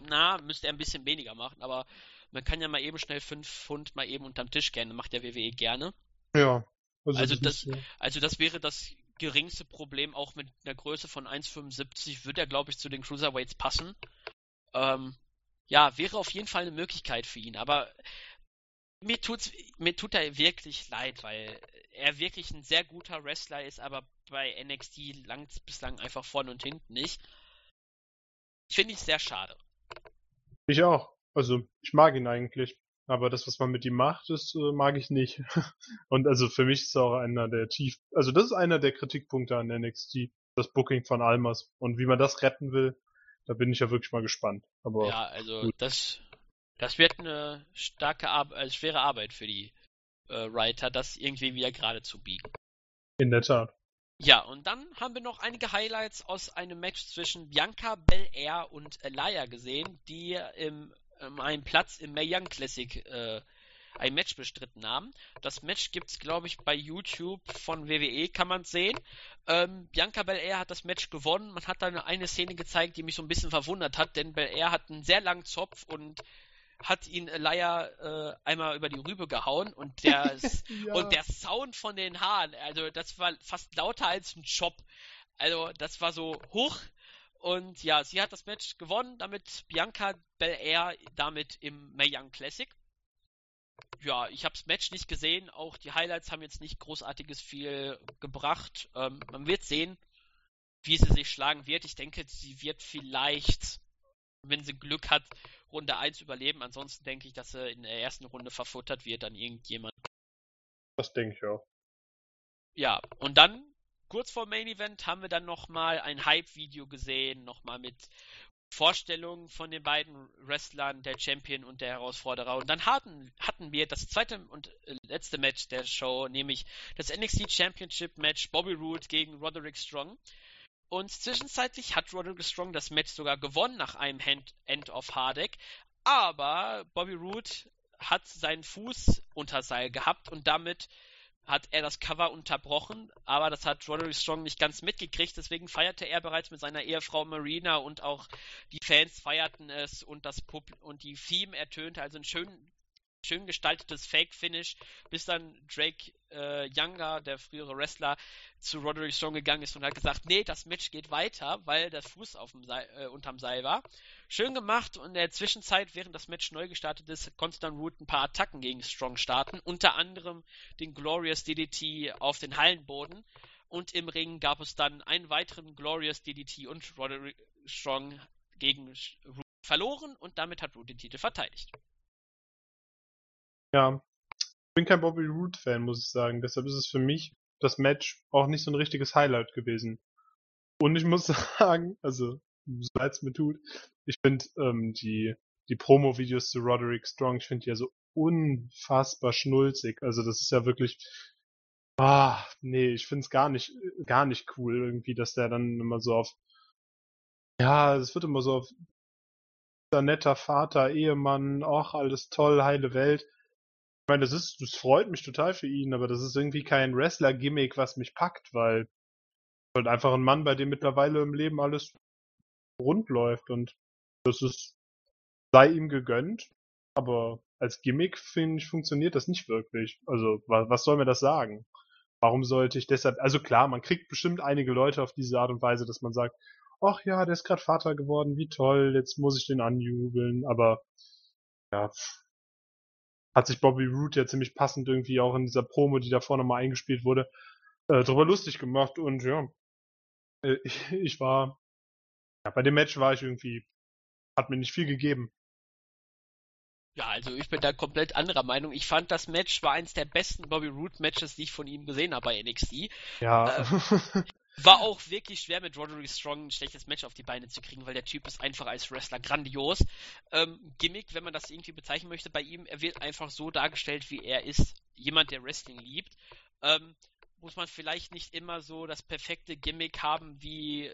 na, müsste er ein bisschen weniger machen, aber man kann ja mal eben schnell 5 Pfund mal eben unterm Tisch gerne, macht der WWE gerne. Ja. Also, also das, das also das wäre das geringste Problem, auch mit einer Größe von 1,75 würde er, glaube ich, zu den Cruiserweights passen. Ähm, ja, wäre auf jeden Fall eine Möglichkeit für ihn, aber mir tut's, mir tut er wirklich leid, weil er wirklich ein sehr guter Wrestler ist, aber bei NXT langt bislang einfach vorne und hinten nicht. Finde ich sehr schade. Ich auch. Also, ich mag ihn eigentlich. Aber das, was man mit ihm macht, das äh, mag ich nicht. und also für mich ist es auch einer der tief, also das ist einer der Kritikpunkte an NXT, das Booking von Almas. Und wie man das retten will, da bin ich ja wirklich mal gespannt. Aber ja, also gut. das das wird eine starke Arbeit, also schwere Arbeit für die äh, Writer, das irgendwie wieder gerade zu biegen. In der Tat. Ja, und dann haben wir noch einige Highlights aus einem Match zwischen Bianca Belair und Elia gesehen, die im, um einen Platz im Mae Young Classic äh, ein Match bestritten haben. Das Match gibt es, glaube ich, bei YouTube von WWE, kann man sehen. Ähm, Bianca Belair hat das Match gewonnen. Man hat dann eine Szene gezeigt, die mich so ein bisschen verwundert hat, denn Belair hat einen sehr langen Zopf und hat ihn Leia äh, einmal über die Rübe gehauen und der, ja. und der Sound von den Haaren, also das war fast lauter als ein Chop. Also das war so hoch und ja, sie hat das Match gewonnen, damit Bianca Belair damit im Mae Young Classic. Ja, ich habe das Match nicht gesehen, auch die Highlights haben jetzt nicht großartiges viel gebracht. Ähm, man wird sehen, wie sie sich schlagen wird. Ich denke, sie wird vielleicht, wenn sie Glück hat, Runde 1 überleben. Ansonsten denke ich, dass er in der ersten Runde verfuttert wird an irgendjemand. Das denke ich auch. Ja, und dann, kurz vor Main Event, haben wir dann nochmal ein Hype-Video gesehen, nochmal mit Vorstellungen von den beiden Wrestlern, der Champion und der Herausforderer. Und dann hatten, hatten wir das zweite und äh, letzte Match der Show, nämlich das NXT Championship Match Bobby Roode gegen Roderick Strong. Und zwischenzeitlich hat Roderick Strong das Match sogar gewonnen nach einem Hand End of Hardek. Aber Bobby Roode hat seinen Fuß unter Seil gehabt und damit hat er das Cover unterbrochen, aber das hat Roderick Strong nicht ganz mitgekriegt, deswegen feierte er bereits mit seiner Ehefrau Marina und auch die Fans feierten es und das Pub und die Theme ertönte, also ein schön, schön gestaltetes Fake-Finish, bis dann Drake äh, Younger, der frühere Wrestler, zu Roderick Strong gegangen ist und hat gesagt, nee, das Match geht weiter, weil der Fuß auf dem Seil, äh, unterm Seil war. Schön gemacht und in der Zwischenzeit, während das Match neu gestartet ist, konnte dann Root ein paar Attacken gegen Strong starten, unter anderem den Glorious DDT auf den Hallenboden. Und im Ring gab es dann einen weiteren Glorious DDT und Roderick Strong gegen Root verloren und damit hat Root den Titel verteidigt. Ja, ich bin kein Bobby Root-Fan, muss ich sagen. Deshalb ist es für mich das Match auch nicht so ein richtiges Highlight gewesen. Und ich muss sagen, also, so leid es mir tut, ich finde ähm, die, die Promo-Videos zu Roderick Strong, ich finde die ja so unfassbar schnulzig. Also das ist ja wirklich, ah, nee, ich finde es gar nicht, gar nicht cool irgendwie, dass der dann immer so auf, ja, es wird immer so auf netter Vater, Ehemann, ach, alles toll, heile Welt. Ich meine, das ist, das freut mich total für ihn, aber das ist irgendwie kein Wrestler-Gimmick, was mich packt, weil halt einfach ein Mann, bei dem mittlerweile im Leben alles rund läuft und das ist, sei ihm gegönnt, aber als Gimmick, finde ich, funktioniert das nicht wirklich. Also, was, was soll mir das sagen? Warum sollte ich deshalb, also klar, man kriegt bestimmt einige Leute auf diese Art und Weise, dass man sagt, ach ja, der ist gerade Vater geworden, wie toll, jetzt muss ich den anjubeln, aber ja, hat sich Bobby Root ja ziemlich passend irgendwie auch in dieser Promo, die davor nochmal eingespielt wurde, äh, darüber lustig gemacht und ja, äh, ich, ich war, ja, bei dem Match war ich irgendwie, hat mir nicht viel gegeben. Ja, also ich bin da komplett anderer Meinung. Ich fand, das Match war eins der besten Bobby Root Matches, die ich von ihm gesehen habe bei NXT. Ja. Äh, war auch wirklich schwer mit Roderick Strong ein schlechtes Match auf die Beine zu kriegen, weil der Typ ist einfach als Wrestler grandios. Ähm, Gimmick, wenn man das irgendwie bezeichnen möchte bei ihm, er wird einfach so dargestellt, wie er ist. Jemand, der Wrestling liebt. Ähm, muss man vielleicht nicht immer so das perfekte Gimmick haben, wie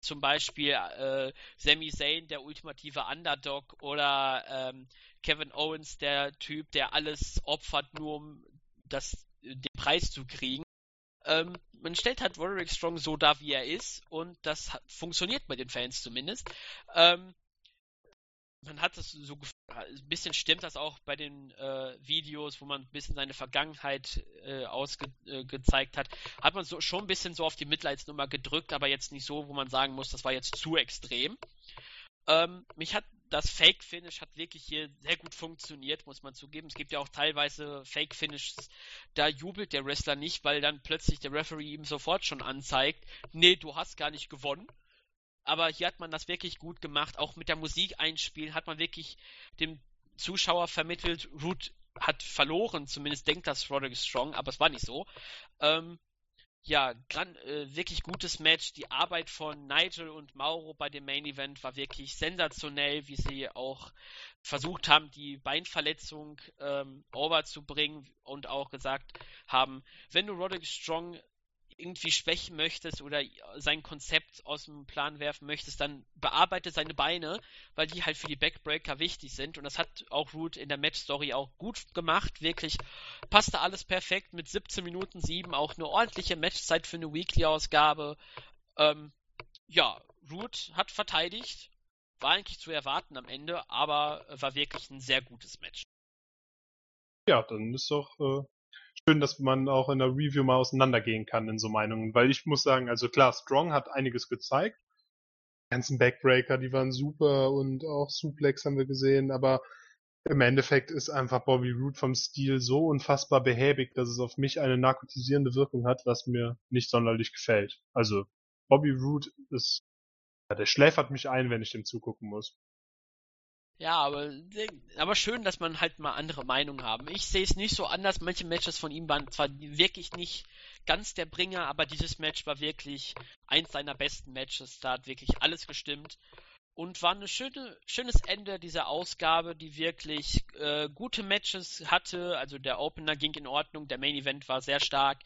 zum Beispiel äh, Sami Zayn, der ultimative Underdog, oder ähm, Kevin Owens, der Typ, der alles opfert, nur um das, den Preis zu kriegen. Ähm, man stellt halt Roderick Strong so dar, wie er ist, und das hat, funktioniert bei den Fans zumindest. Ähm, man hat das so ein bisschen stimmt das auch bei den äh, Videos, wo man ein bisschen seine Vergangenheit äh, ausgezeigt äh, hat, hat man so, schon ein bisschen so auf die Mitleidsnummer gedrückt, aber jetzt nicht so, wo man sagen muss, das war jetzt zu extrem. Ähm, mich hat das Fake-Finish hat wirklich hier sehr gut funktioniert, muss man zugeben. Es gibt ja auch teilweise Fake-Finishes, da jubelt der Wrestler nicht, weil dann plötzlich der Referee ihm sofort schon anzeigt, nee, du hast gar nicht gewonnen. Aber hier hat man das wirklich gut gemacht. Auch mit der Musik einspielen hat man wirklich dem Zuschauer vermittelt, Root hat verloren, zumindest denkt das Roderick Strong, aber es war nicht so. Ähm, ja, gran, äh, wirklich gutes Match. Die Arbeit von Nigel und Mauro bei dem Main Event war wirklich sensationell, wie sie auch versucht haben, die Beinverletzung ähm, overzubringen und auch gesagt haben, wenn du Roderick Strong irgendwie schwächen möchtest oder sein Konzept aus dem Plan werfen möchtest, dann bearbeite seine Beine, weil die halt für die Backbreaker wichtig sind. Und das hat auch Root in der Match-Story auch gut gemacht. Wirklich passte alles perfekt mit 17 Minuten 7, auch eine ordentliche Matchzeit für eine Weekly-Ausgabe. Ähm, ja, Root hat verteidigt, war eigentlich zu erwarten am Ende, aber war wirklich ein sehr gutes Match. Ja, dann ist doch äh, schön, dass man auch in der Review mal auseinandergehen kann in so Meinungen. Weil ich muss sagen, also klar, Strong hat einiges gezeigt. Die ganzen Backbreaker, die waren super und auch Suplex haben wir gesehen, aber im Endeffekt ist einfach Bobby Root vom Stil so unfassbar behäbig, dass es auf mich eine narkotisierende Wirkung hat, was mir nicht sonderlich gefällt. Also Bobby Root ist, ja, der schläfert mich ein, wenn ich dem zugucken muss. Ja, aber, aber schön, dass man halt mal andere Meinungen haben. Ich sehe es nicht so anders. Manche Matches von ihm waren zwar wirklich nicht ganz der Bringer, aber dieses Match war wirklich eins seiner besten Matches. Da hat wirklich alles gestimmt. Und war ein schöne, schönes Ende dieser Ausgabe, die wirklich äh, gute Matches hatte. Also der Opener ging in Ordnung, der Main Event war sehr stark.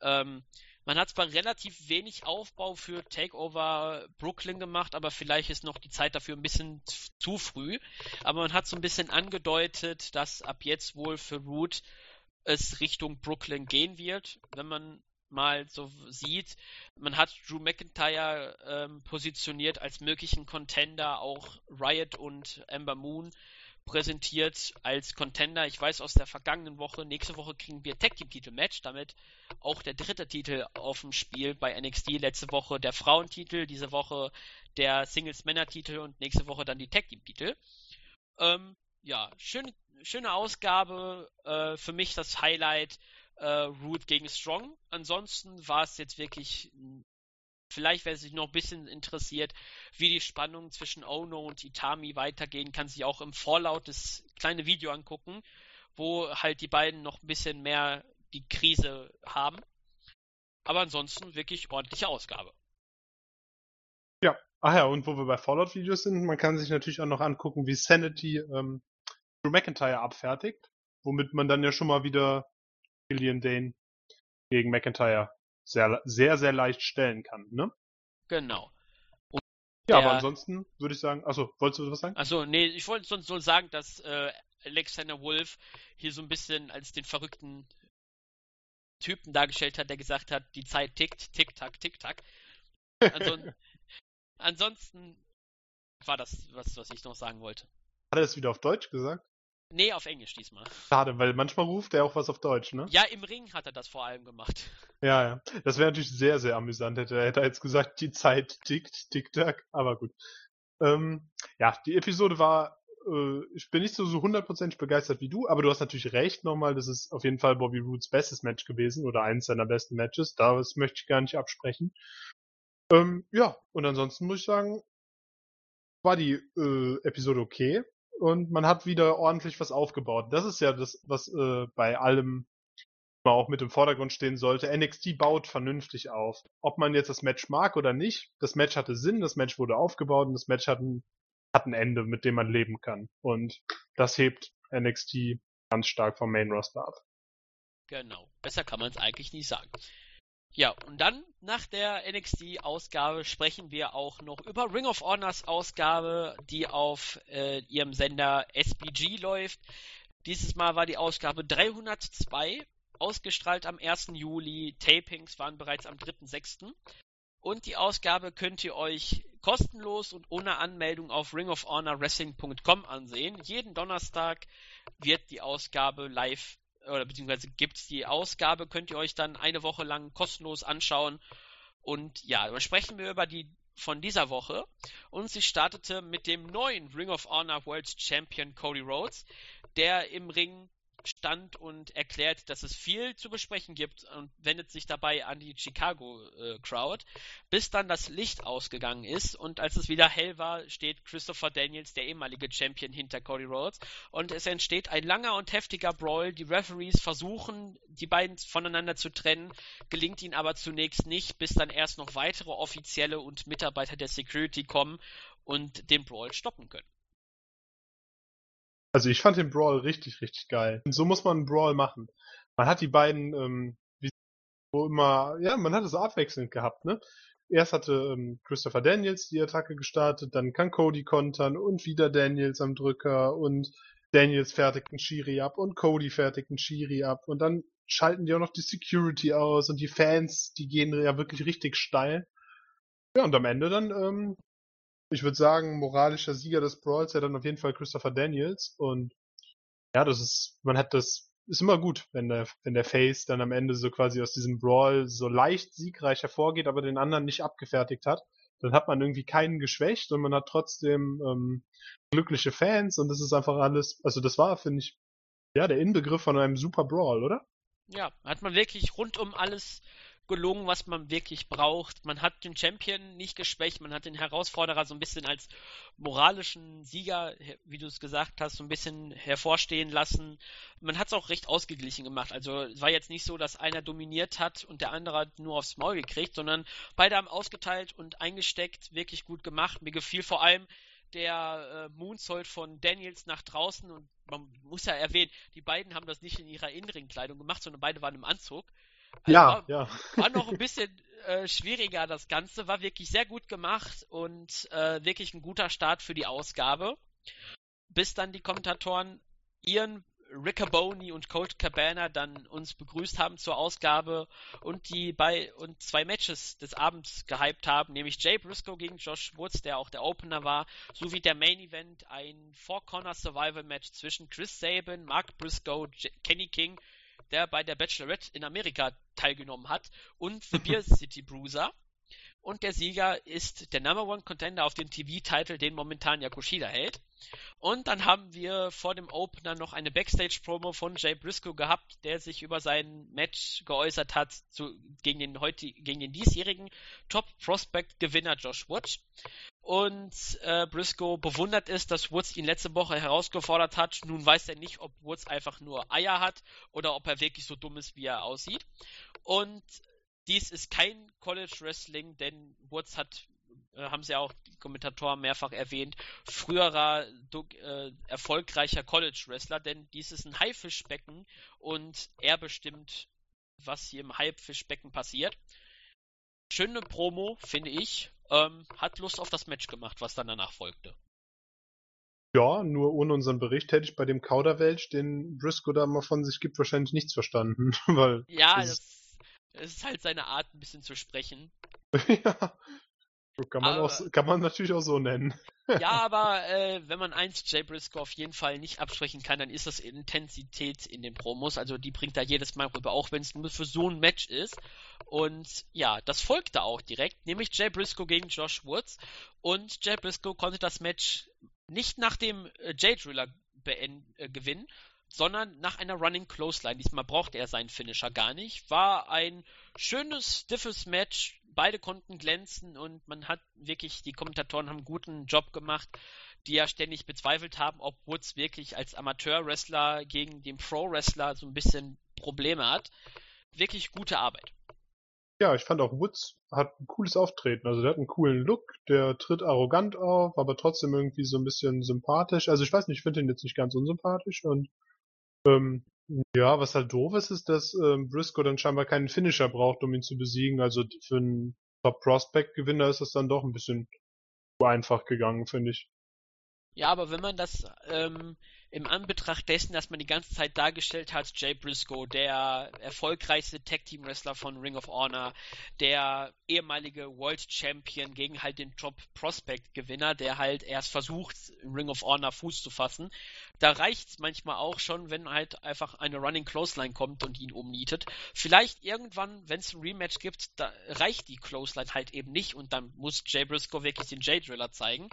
Ähm, man hat zwar relativ wenig Aufbau für Takeover Brooklyn gemacht, aber vielleicht ist noch die Zeit dafür ein bisschen zu früh. Aber man hat so ein bisschen angedeutet, dass ab jetzt wohl für Root es Richtung Brooklyn gehen wird, wenn man mal so sieht. Man hat Drew McIntyre ähm, positioniert als möglichen Contender, auch Riot und Ember Moon präsentiert als Contender. Ich weiß aus der vergangenen Woche, nächste Woche kriegen wir Tag Team Titel Match, damit auch der dritte Titel auf dem Spiel bei NXT. Letzte Woche der Frauentitel, diese Woche der Singles Männer Titel und nächste Woche dann die Tag Team Titel. Ähm, ja, schöne, schöne Ausgabe. Äh, für mich das Highlight äh, Root gegen Strong. Ansonsten war es jetzt wirklich Vielleicht, wer sich noch ein bisschen interessiert, wie die Spannung zwischen Ono und Itami weitergehen, kann sich auch im Vorlaut das kleine Video angucken, wo halt die beiden noch ein bisschen mehr die Krise haben. Aber ansonsten wirklich ordentliche Ausgabe. Ja, ach ja, und wo wir bei Fallout-Videos sind, man kann sich natürlich auch noch angucken, wie Sanity ähm, Drew McIntyre abfertigt, womit man dann ja schon mal wieder Gillian Dane gegen McIntyre sehr, sehr, sehr leicht stellen kann, ne? Genau. Und ja, aber ansonsten würde ich sagen, achso, wolltest du was sagen? Achso, nee, ich wollte sonst nur sagen, dass äh, Alexander Wolf hier so ein bisschen als den verrückten Typen dargestellt hat, der gesagt hat, die Zeit tickt, tick, tack, tick, tack. Also, ansonsten war das was, was ich noch sagen wollte. Hat er es wieder auf Deutsch gesagt? Nee, auf Englisch diesmal. Schade, weil manchmal ruft er auch was auf Deutsch, ne? Ja, im Ring hat er das vor allem gemacht. Ja, ja. Das wäre natürlich sehr, sehr amüsant, hätte er jetzt gesagt, die Zeit tickt, tick-tack, aber gut. Ähm, ja, die Episode war, äh, ich bin nicht so, so hundertprozentig begeistert wie du, aber du hast natürlich recht nochmal, das ist auf jeden Fall Bobby Roots bestes Match gewesen oder eins seiner besten Matches, das möchte ich gar nicht absprechen. Ähm, ja, und ansonsten muss ich sagen, war die äh, Episode okay und man hat wieder ordentlich was aufgebaut. Das ist ja das, was äh, bei allem mal auch mit im Vordergrund stehen sollte. NXT baut vernünftig auf. Ob man jetzt das Match mag oder nicht, das Match hatte Sinn, das Match wurde aufgebaut und das Match hat ein, hat ein Ende, mit dem man leben kann. Und das hebt NXT ganz stark vom Main Roster ab. Genau. Besser kann man es eigentlich nicht sagen. Ja, und dann nach der NXT-Ausgabe sprechen wir auch noch über Ring of Honors Ausgabe, die auf äh, ihrem Sender SBG läuft. Dieses Mal war die Ausgabe 302, ausgestrahlt am 1. Juli. Tapings waren bereits am 3.6. Und die Ausgabe könnt ihr euch kostenlos und ohne Anmeldung auf ringofhonorwrestling.com ansehen. Jeden Donnerstag wird die Ausgabe live oder beziehungsweise gibt's die Ausgabe, könnt ihr euch dann eine Woche lang kostenlos anschauen. Und ja, dann sprechen wir über die von dieser Woche. Und sie startete mit dem neuen Ring of Honor World Champion Cody Rhodes, der im Ring stand und erklärt, dass es viel zu besprechen gibt und wendet sich dabei an die Chicago äh, Crowd, bis dann das Licht ausgegangen ist und als es wieder hell war, steht Christopher Daniels, der ehemalige Champion, hinter Cody Rhodes und es entsteht ein langer und heftiger Brawl. Die Referees versuchen, die beiden voneinander zu trennen, gelingt ihnen aber zunächst nicht, bis dann erst noch weitere Offizielle und Mitarbeiter der Security kommen und den Brawl stoppen können. Also ich fand den Brawl richtig, richtig geil. Und so muss man einen Brawl machen. Man hat die beiden, ähm, wie wo immer, ja, man hat es abwechselnd gehabt, ne? Erst hatte ähm, Christopher Daniels die Attacke gestartet, dann kann Cody kontern und wieder Daniels am Drücker und Daniels fertigt einen Shiri ab und Cody fertigt einen Shiri ab und dann schalten die auch noch die Security aus und die Fans, die gehen ja wirklich richtig steil. Ja, und am Ende dann, ähm, ich würde sagen, moralischer Sieger des Brawls ja dann auf jeden Fall Christopher Daniels und ja, das ist, man hat das ist immer gut, wenn der, wenn der Face dann am Ende so quasi aus diesem Brawl so leicht siegreich hervorgeht, aber den anderen nicht abgefertigt hat. Dann hat man irgendwie keinen geschwächt und man hat trotzdem ähm, glückliche Fans und das ist einfach alles, also das war, finde ich, ja, der Inbegriff von einem super Brawl, oder? Ja, hat man wirklich rund um alles gelungen, was man wirklich braucht. Man hat den Champion nicht geschwächt, man hat den Herausforderer so ein bisschen als moralischen Sieger, wie du es gesagt hast, so ein bisschen hervorstehen lassen. Man hat es auch recht ausgeglichen gemacht. Also es war jetzt nicht so, dass einer dominiert hat und der andere hat nur aufs Maul gekriegt, sondern beide haben ausgeteilt und eingesteckt, wirklich gut gemacht. Mir gefiel vor allem der äh, Moonsault von Daniels nach draußen und man muss ja erwähnen, die beiden haben das nicht in ihrer inneren Kleidung gemacht, sondern beide waren im Anzug. Also ja, war, ja. War noch ein bisschen äh, schwieriger das Ganze, war wirklich sehr gut gemacht und äh, wirklich ein guter Start für die Ausgabe. Bis dann die Kommentatoren Ian Riccaboni und Colt Cabana dann uns begrüßt haben zur Ausgabe und die bei und zwei Matches des Abends gehypt haben, nämlich Jay Briscoe gegen Josh Woods, der auch der Opener war, sowie der Main Event, ein Four Corner Survival Match zwischen Chris Sabin, Mark Briscoe, J Kenny King der bei der Bachelorette in Amerika teilgenommen hat, und The Beer City Bruiser. Und der Sieger ist der Number One Contender auf den TV-Titel, den momentan Yakushida hält. Und dann haben wir vor dem Opener noch eine Backstage-Promo von Jay Briscoe gehabt, der sich über sein Match geäußert hat zu, gegen, den heute, gegen den diesjährigen Top-Prospect-Gewinner Josh Watch. Und äh, Briscoe bewundert es, dass Woods ihn letzte Woche herausgefordert hat. Nun weiß er nicht, ob Woods einfach nur Eier hat oder ob er wirklich so dumm ist, wie er aussieht. Und dies ist kein College Wrestling, denn Woods hat, äh, haben sie auch die Kommentatoren mehrfach erwähnt, früherer äh, erfolgreicher College Wrestler, denn dies ist ein Haifischbecken und er bestimmt, was hier im Haifischbecken passiert. Schöne Promo, finde ich. Ähm, hat Lust auf das Match gemacht, was dann danach folgte. Ja, nur ohne unseren Bericht hätte ich bei dem Kauderwelsch, den Briscoe da mal von sich gibt, wahrscheinlich nichts verstanden. weil ja, das es ist halt seine Art, ein bisschen zu sprechen. ja. Kann man, aber, auch, kann man natürlich auch so nennen. ja, aber äh, wenn man eins Jay Briscoe auf jeden Fall nicht absprechen kann, dann ist das Intensität in den Promos. Also die bringt er jedes Mal rüber, auch wenn es nur für so ein Match ist. Und ja, das folgte auch direkt, nämlich Jay Briscoe gegen Josh Woods. Und Jay Briscoe konnte das Match nicht nach dem äh, Jay Driller äh, gewinnen, sondern nach einer Running Clothesline. Diesmal brauchte er seinen Finisher gar nicht. War ein schönes, stiffes Match. Beide konnten glänzen und man hat wirklich, die Kommentatoren haben einen guten Job gemacht, die ja ständig bezweifelt haben, ob Woods wirklich als Amateur-Wrestler gegen den Pro-Wrestler so ein bisschen Probleme hat. Wirklich gute Arbeit. Ja, ich fand auch Woods hat ein cooles Auftreten. Also der hat einen coolen Look, der tritt arrogant auf, aber trotzdem irgendwie so ein bisschen sympathisch. Also ich weiß nicht, ich finde ihn jetzt nicht ganz unsympathisch und ähm, ja, was halt doof ist, ist, dass ähm, Briscoe dann scheinbar keinen Finisher braucht, um ihn zu besiegen. Also für einen Top Prospect Gewinner ist das dann doch ein bisschen zu einfach gegangen, finde ich. Ja, aber wenn man das ähm, im Anbetracht dessen, dass man die ganze Zeit dargestellt hat, Jay Briscoe, der erfolgreichste Tag Team Wrestler von Ring of Honor, der ehemalige World Champion gegen halt den Top Prospect Gewinner, der halt erst versucht, Ring of Honor Fuß zu fassen, da reicht es manchmal auch schon, wenn halt einfach eine Running Clothesline kommt und ihn umnietet. Vielleicht irgendwann, wenn es ein Rematch gibt, da reicht die Clothesline halt eben nicht und dann muss Jay Briscoe wirklich den Jay Driller zeigen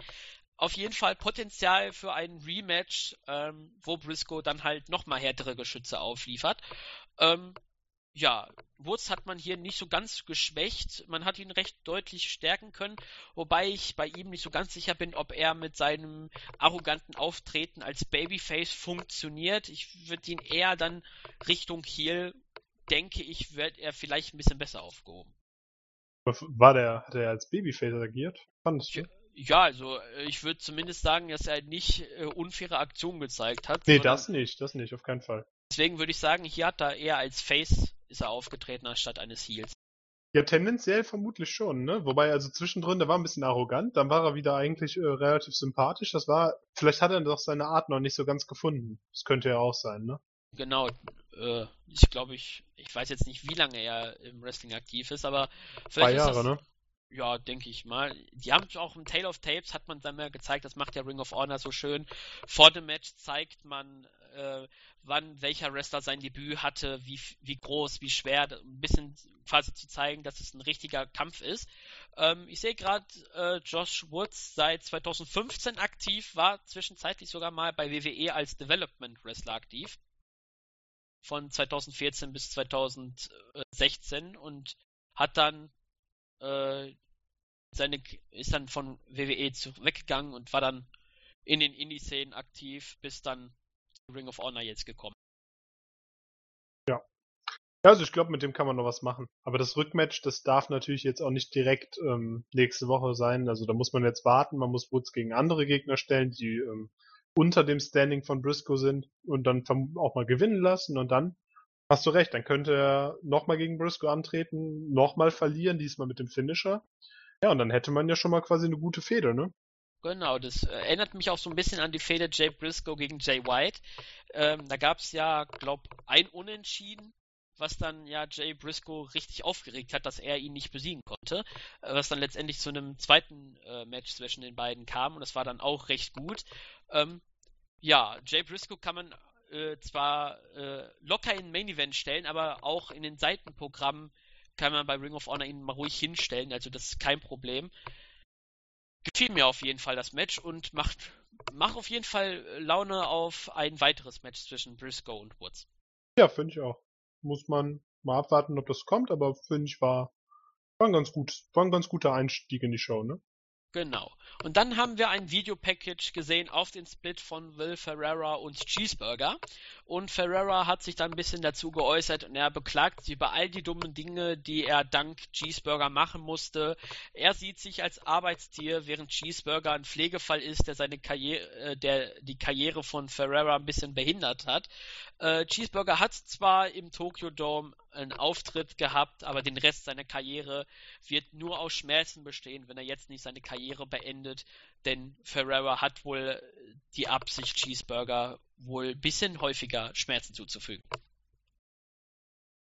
auf jeden Fall Potenzial für ein Rematch, ähm, wo Briscoe dann halt nochmal härtere Geschütze aufliefert. Ähm, ja, Woods hat man hier nicht so ganz geschwächt. Man hat ihn recht deutlich stärken können, wobei ich bei ihm nicht so ganz sicher bin, ob er mit seinem arroganten Auftreten als Babyface funktioniert. Ich würde ihn eher dann Richtung Heel, denke ich, wird er vielleicht ein bisschen besser aufgehoben. War der, hat er als Babyface agiert? Fandest du? Ja, also äh, ich würde zumindest sagen, dass er nicht äh, unfaire Aktionen gezeigt hat. Nee, das nicht, das nicht, auf keinen Fall. Deswegen würde ich sagen, hier hat er eher als Face ist er aufgetreten anstatt eines Heels. Ja, tendenziell vermutlich schon, ne? Wobei, also zwischendrin, der war ein bisschen arrogant, dann war er wieder eigentlich äh, relativ sympathisch. Das war, vielleicht hat er doch seine Art noch nicht so ganz gefunden. Das könnte ja auch sein, ne? Genau, äh, ich glaube, ich, ich weiß jetzt nicht, wie lange er im Wrestling aktiv ist, aber vielleicht. Zwei Jahre, das, ne? Ja, denke ich mal. Die haben auch im Tale of Tapes, hat man dann mal gezeigt, das macht der Ring of Honor so schön. Vor dem Match zeigt man, äh, wann welcher Wrestler sein Debüt hatte, wie, wie groß, wie schwer, ein bisschen quasi zu zeigen, dass es ein richtiger Kampf ist. Ähm, ich sehe gerade, äh, Josh Woods seit 2015 aktiv, war zwischenzeitlich sogar mal bei WWE als Development Wrestler aktiv. Von 2014 bis 2016 und hat dann äh, seine, ist dann von WWE zu, weggegangen und war dann in den Indie-Szenen aktiv, bis dann Ring of Honor jetzt gekommen. Ja. Also ich glaube, mit dem kann man noch was machen. Aber das Rückmatch, das darf natürlich jetzt auch nicht direkt ähm, nächste Woche sein. Also da muss man jetzt warten. Man muss Woods gegen andere Gegner stellen, die ähm, unter dem Standing von Briscoe sind und dann auch mal gewinnen lassen und dann Hast du recht, dann könnte er nochmal gegen Briscoe antreten, nochmal verlieren, diesmal mit dem Finisher. Ja, und dann hätte man ja schon mal quasi eine gute Fehde, ne? Genau, das äh, erinnert mich auch so ein bisschen an die Fehde Jay Briscoe gegen Jay White. Ähm, da gab es ja, glaub, ein Unentschieden, was dann ja Jay Briscoe richtig aufgeregt hat, dass er ihn nicht besiegen konnte, äh, was dann letztendlich zu einem zweiten äh, Match zwischen den beiden kam und das war dann auch recht gut. Ähm, ja, Jay Briscoe kann man äh, zwar äh, locker in Main Event stellen, aber auch in den Seitenprogrammen kann man bei Ring of Honor ihn mal ruhig hinstellen, also das ist kein Problem. Gefiel mir auf jeden Fall das Match und macht, macht auf jeden Fall Laune auf ein weiteres Match zwischen Briscoe und Woods. Ja, finde ich auch. Muss man mal abwarten, ob das kommt, aber finde ich war, war ein ganz gut, war ein ganz guter Einstieg in die Show, ne? Genau. Und dann haben wir ein Videopackage gesehen auf den Split von Will Ferreira und Cheeseburger. Und Ferreira hat sich dann ein bisschen dazu geäußert und er beklagt sich über all die dummen Dinge, die er dank Cheeseburger machen musste. Er sieht sich als Arbeitstier, während Cheeseburger ein Pflegefall ist, der seine Karriere, äh, der die Karriere von Ferreira ein bisschen behindert hat. Äh, Cheeseburger hat zwar im Tokyo Dome einen Auftritt gehabt, aber den Rest seiner Karriere wird nur aus Schmerzen bestehen, wenn er jetzt nicht seine Karriere beendet, denn Ferrera hat wohl die Absicht, Cheeseburger wohl ein bisschen häufiger Schmerzen zuzufügen.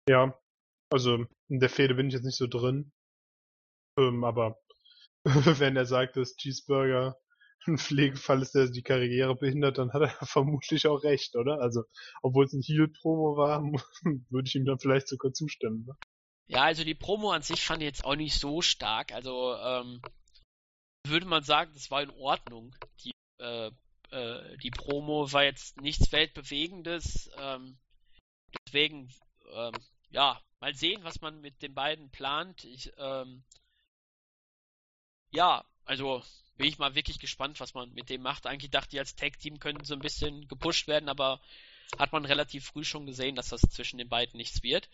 Ja, also in der Fehde bin ich jetzt nicht so drin, ähm, aber wenn er sagt, dass Cheeseburger ein Pflegefall ist, der die Karriere behindert, dann hat er vermutlich auch recht, oder? Also, obwohl es ein Heal-Promo war, würde ich ihm dann vielleicht sogar zustimmen. Ne? Ja, also die Promo an sich fand ich jetzt auch nicht so stark. Also, ähm, würde man sagen, das war in Ordnung. Die, äh, äh, die Promo war jetzt nichts Weltbewegendes. Ähm, deswegen, ähm, ja, mal sehen, was man mit den beiden plant. Ich, ähm, ja, also bin ich mal wirklich gespannt, was man mit dem macht. Eigentlich dachte ich, als Tag-Team könnten sie ein bisschen gepusht werden, aber hat man relativ früh schon gesehen, dass das zwischen den beiden nichts wird.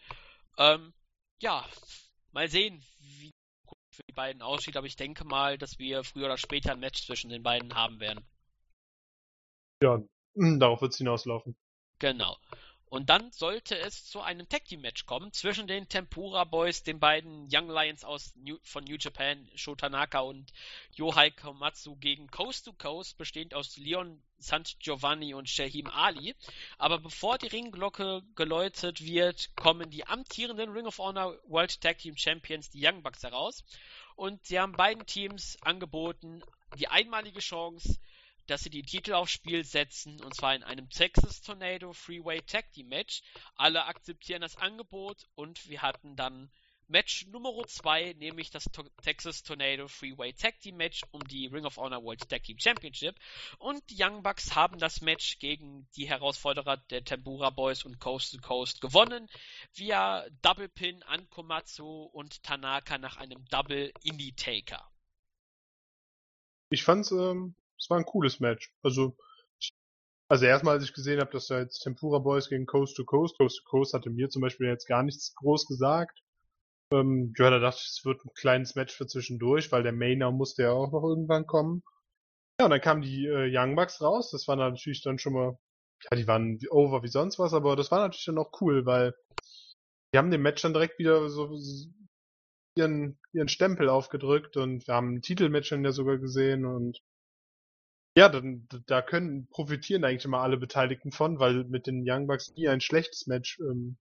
Ähm, ja, mal sehen, wie für die beiden aussieht, aber ich denke mal, dass wir früher oder später ein Match zwischen den beiden haben werden. Ja, darauf wird es hinauslaufen. Genau. Und dann sollte es zu einem Tag Team Match kommen zwischen den Tempura Boys, den beiden Young Lions aus New, von New Japan, Shotanaka und Yohai Komatsu gegen Coast to Coast, bestehend aus Leon Sant Giovanni und Shahim Ali. Aber bevor die Ringglocke geläutet wird, kommen die amtierenden Ring of Honor World Tag Team Champions, die Young Bucks, heraus. Und sie haben beiden Teams angeboten, die einmalige Chance, dass sie die Titel aufs Spiel setzen, und zwar in einem Texas Tornado Freeway Tag Team Match. Alle akzeptieren das Angebot und wir hatten dann Match Nummer 2, nämlich das to Texas Tornado Freeway Tag Team Match um die Ring of Honor World Tag Team Championship. Und die Young Bucks haben das Match gegen die Herausforderer der Tempura Boys und Coast to Coast gewonnen, via Double Pin an Komatsu und Tanaka nach einem Double Indie Taker. Ich fand's ähm, es war ein cooles Match. Also, also erstmal, als ich gesehen habe, dass da jetzt Tempura Boys gegen Coast to Coast, Coast to Coast hatte mir zum Beispiel jetzt gar nichts groß gesagt. Ähm, ja, da dachte ich, es wird ein kleines Match für zwischendurch, weil der Mainer musste ja auch noch irgendwann kommen. Ja, und dann kamen die äh, Young Bucks raus. Das war natürlich dann schon mal, ja, die waren over wie sonst was, aber das war natürlich dann auch cool, weil die haben dem Match dann direkt wieder so ihren, ihren Stempel aufgedrückt und wir haben ein Titelmatch dann ja sogar gesehen und ja, dann, da können, profitieren eigentlich immer alle Beteiligten von, weil mit den Young Bucks nie ein schlechtes Match ähm,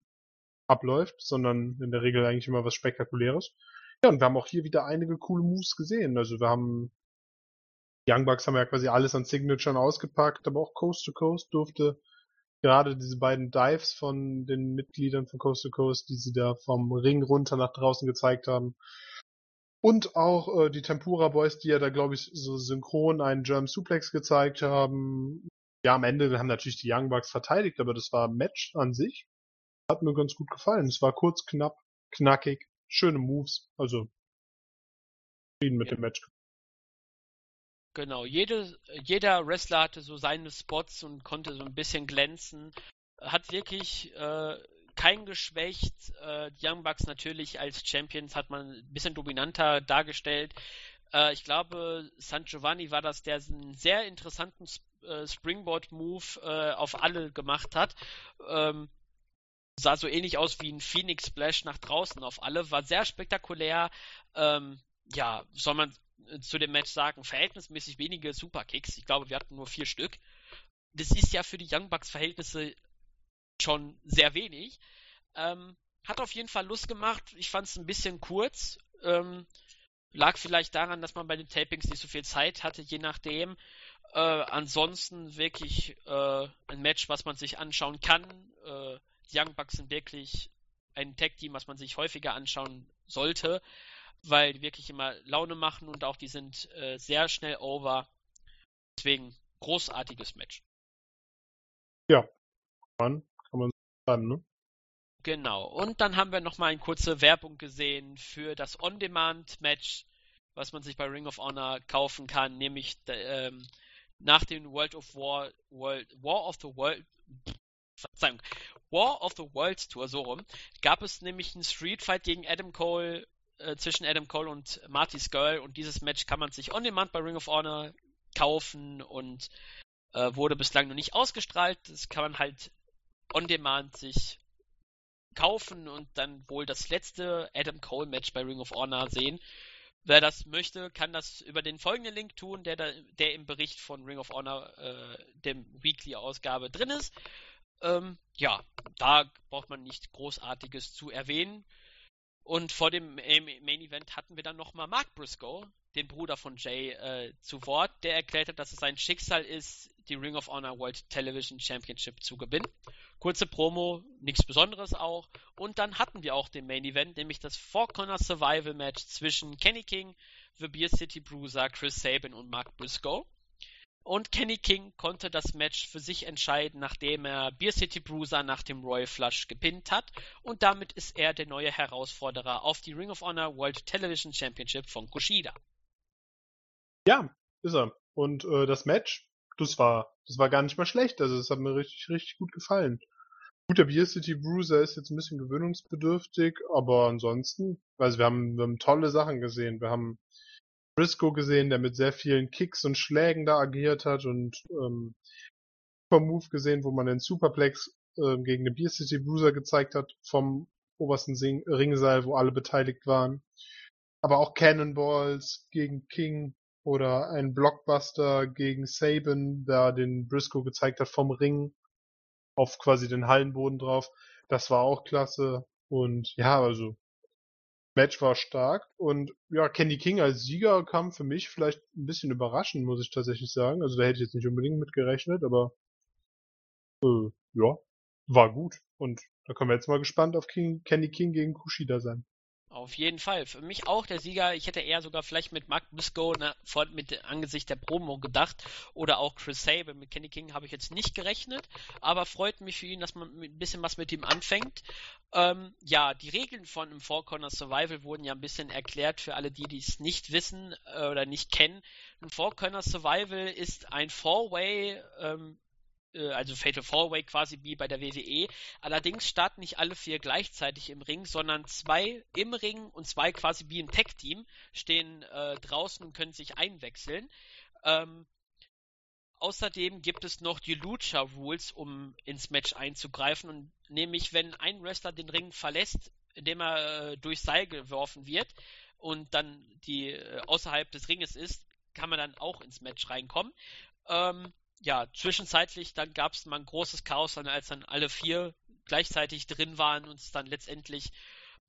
abläuft, sondern in der Regel eigentlich immer was Spektakuläres. Ja, und wir haben auch hier wieder einige coole Moves gesehen. Also wir haben Young Bucks haben ja quasi alles an Signaturen ausgepackt, aber auch Coast to Coast durfte gerade diese beiden Dives von den Mitgliedern von Coast to Coast, die sie da vom Ring runter nach draußen gezeigt haben, und auch äh, die Tempura Boys, die ja da, glaube ich, so synchron einen German Suplex gezeigt haben. Ja, am Ende haben natürlich die Young Bucks verteidigt, aber das war ein Match an sich. Hat mir ganz gut gefallen. Es war kurz, knapp, knackig, schöne Moves. Also, zufrieden mit ja. dem Match. Genau, jede, jeder Wrestler hatte so seine Spots und konnte so ein bisschen glänzen. Hat wirklich äh, kein geschwächt. Äh, die Young Bucks natürlich als Champions hat man ein bisschen dominanter dargestellt. Äh, ich glaube, San Giovanni war das, der einen sehr interessanten äh, Springboard-Move äh, auf alle gemacht hat. Ähm, sah so ähnlich aus wie ein Phoenix Splash nach draußen auf alle, war sehr spektakulär. Ähm, ja, soll man äh, zu dem Match sagen, verhältnismäßig wenige Superkicks. Ich glaube, wir hatten nur vier Stück. Das ist ja für die Young Bucks Verhältnisse schon sehr wenig. Ähm, hat auf jeden Fall Lust gemacht. Ich fand es ein bisschen kurz. Ähm, lag vielleicht daran, dass man bei den Tapings nicht so viel Zeit hatte, je nachdem. Äh, ansonsten wirklich äh, ein Match, was man sich anschauen kann. Äh, die Young Bucks sind wirklich ein Tag-Team, was man sich häufiger anschauen sollte, weil die wirklich immer Laune machen und auch die sind äh, sehr schnell over. Deswegen großartiges Match. Ja, man kann man sagen, ne? Genau. Und dann haben wir nochmal eine kurze Werbung gesehen für das On-Demand-Match, was man sich bei Ring of Honor kaufen kann, nämlich ähm, nach dem World of War, World, War of the World, Verzeihung, War of the Worlds Tour, so rum, gab es nämlich einen Street Fight gegen Adam Cole, äh, zwischen Adam Cole und Marty Skull und dieses Match kann man sich on demand bei Ring of Honor kaufen und äh, wurde bislang noch nicht ausgestrahlt. Das kann man halt on demand sich kaufen und dann wohl das letzte Adam Cole Match bei Ring of Honor sehen. Wer das möchte, kann das über den folgenden Link tun, der, da, der im Bericht von Ring of Honor, äh, dem Weekly-Ausgabe drin ist. Ähm, ja, da braucht man nichts Großartiges zu erwähnen. Und vor dem Main Event hatten wir dann nochmal Mark Briscoe, den Bruder von Jay, äh, zu Wort, der erklärte, dass es sein Schicksal ist, die Ring of Honor World Television Championship zu gewinnen. Kurze Promo, nichts Besonderes auch. Und dann hatten wir auch den Main Event, nämlich das Four Corner Survival Match zwischen Kenny King, The Beer City Bruiser, Chris Sabin und Mark Briscoe. Und Kenny King konnte das Match für sich entscheiden, nachdem er Beer City Bruiser nach dem Royal Flush gepinnt hat. Und damit ist er der neue Herausforderer auf die Ring of Honor World Television Championship von Kushida. Ja, ist er. Und äh, das Match, das war, das war gar nicht mal schlecht. Also das hat mir richtig, richtig gut gefallen. Gut, der Beer City Bruiser ist jetzt ein bisschen gewöhnungsbedürftig, aber ansonsten, also wir haben, wir haben tolle Sachen gesehen. Wir haben Briscoe gesehen, der mit sehr vielen Kicks und Schlägen da agiert hat und ähm, Super Move gesehen, wo man den Superplex äh, gegen den Beer City Bruiser gezeigt hat vom obersten Sing Ringseil, wo alle beteiligt waren. Aber auch Cannonballs gegen King oder ein Blockbuster gegen Saban, da den Briscoe gezeigt hat vom Ring auf quasi den Hallenboden drauf. Das war auch klasse. Und ja, also Match war stark und ja, Kenny King als Sieger kam für mich vielleicht ein bisschen überraschend, muss ich tatsächlich sagen. Also da hätte ich jetzt nicht unbedingt mit gerechnet, aber äh, ja, war gut. Und da können wir jetzt mal gespannt auf King, Kenny King gegen Kushida sein. Auf jeden Fall. Für mich auch der Sieger. Ich hätte eher sogar vielleicht mit Mark Briscoe ne, vor, mit Angesicht der Promo gedacht. Oder auch Chris Sable. Mit Kenny King habe ich jetzt nicht gerechnet. Aber freut mich für ihn, dass man ein bisschen was mit ihm anfängt. Ähm, ja, die Regeln von im Four Corner Survival wurden ja ein bisschen erklärt für alle, die es nicht wissen äh, oder nicht kennen. Ein Four Corner Survival ist ein Four-Way ähm, äh, also Fatal Four-Way quasi wie bei der WWE. Allerdings starten nicht alle vier gleichzeitig im Ring, sondern zwei im Ring und zwei quasi wie ein Tag-Team stehen äh, draußen und können sich einwechseln. Ähm, außerdem gibt es noch die Lucha Rules, um ins Match einzugreifen. Und nämlich, wenn ein Wrestler den Ring verlässt, indem er äh, durchs Seil geworfen wird und dann die äh, außerhalb des Ringes ist, kann man dann auch ins Match reinkommen. Ähm, ja, zwischenzeitlich dann gab es mal ein großes Chaos, als dann alle vier gleichzeitig drin waren und es dann letztendlich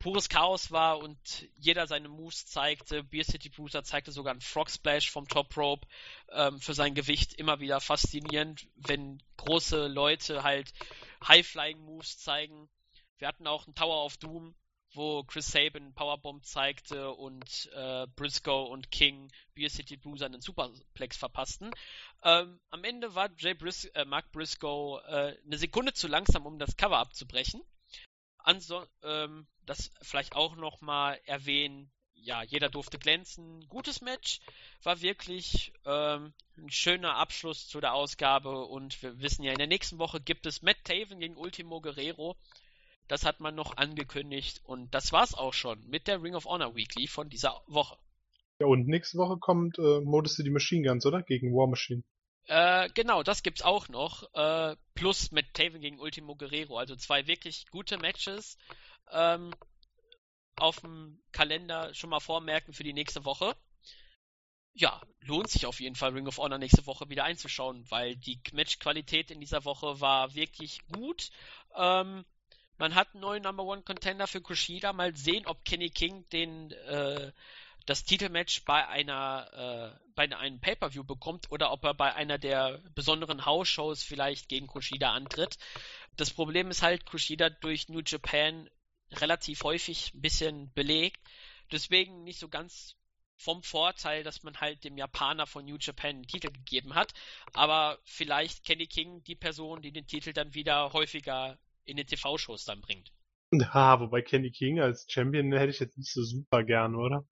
pures Chaos war und jeder seine Moves zeigte. Beer City Bruiser zeigte sogar einen Frog Splash vom Top Rope ähm, für sein Gewicht immer wieder faszinierend, wenn große Leute halt High Flying Moves zeigen. Wir hatten auch einen Tower of Doom, wo Chris Sabin Powerbomb zeigte und äh, Briscoe und King Beer City Bruiser einen Superplex verpassten. Ähm, am Ende war Bris äh, Mark Briscoe äh, eine Sekunde zu langsam, um das Cover abzubrechen. Anso ähm, das vielleicht auch nochmal erwähnen, ja, jeder durfte glänzen. Gutes Match, war wirklich ähm, ein schöner Abschluss zu der Ausgabe und wir wissen ja, in der nächsten Woche gibt es Matt Taven gegen Ultimo Guerrero. Das hat man noch angekündigt und das war's auch schon mit der Ring of Honor Weekly von dieser Woche. Ja, und nächste Woche kommt äh, Modus City Machine Guns, oder? Gegen War Machine. Äh, genau, das gibt's auch noch. Äh, plus mit Taven gegen Ultimo Guerrero. Also zwei wirklich gute Matches. Ähm, auf dem Kalender schon mal vormerken für die nächste Woche. Ja, lohnt sich auf jeden Fall Ring of Honor nächste Woche wieder einzuschauen, weil die Matchqualität in dieser Woche war wirklich gut. Ähm, man hat einen neuen Number One Contender für Kushida. Mal sehen, ob Kenny King den äh, das Titelmatch bei einer äh, bei einem Pay-per-View bekommt oder ob er bei einer der besonderen House-Shows vielleicht gegen Kushida antritt. Das Problem ist halt, Kushida durch New Japan relativ häufig ein bisschen belegt. Deswegen nicht so ganz vom Vorteil, dass man halt dem Japaner von New Japan den Titel gegeben hat. Aber vielleicht Kenny King die Person, die den Titel dann wieder häufiger in den TV-Shows dann bringt. Ja, wobei Kenny King als Champion hätte ich jetzt nicht so super gern, oder?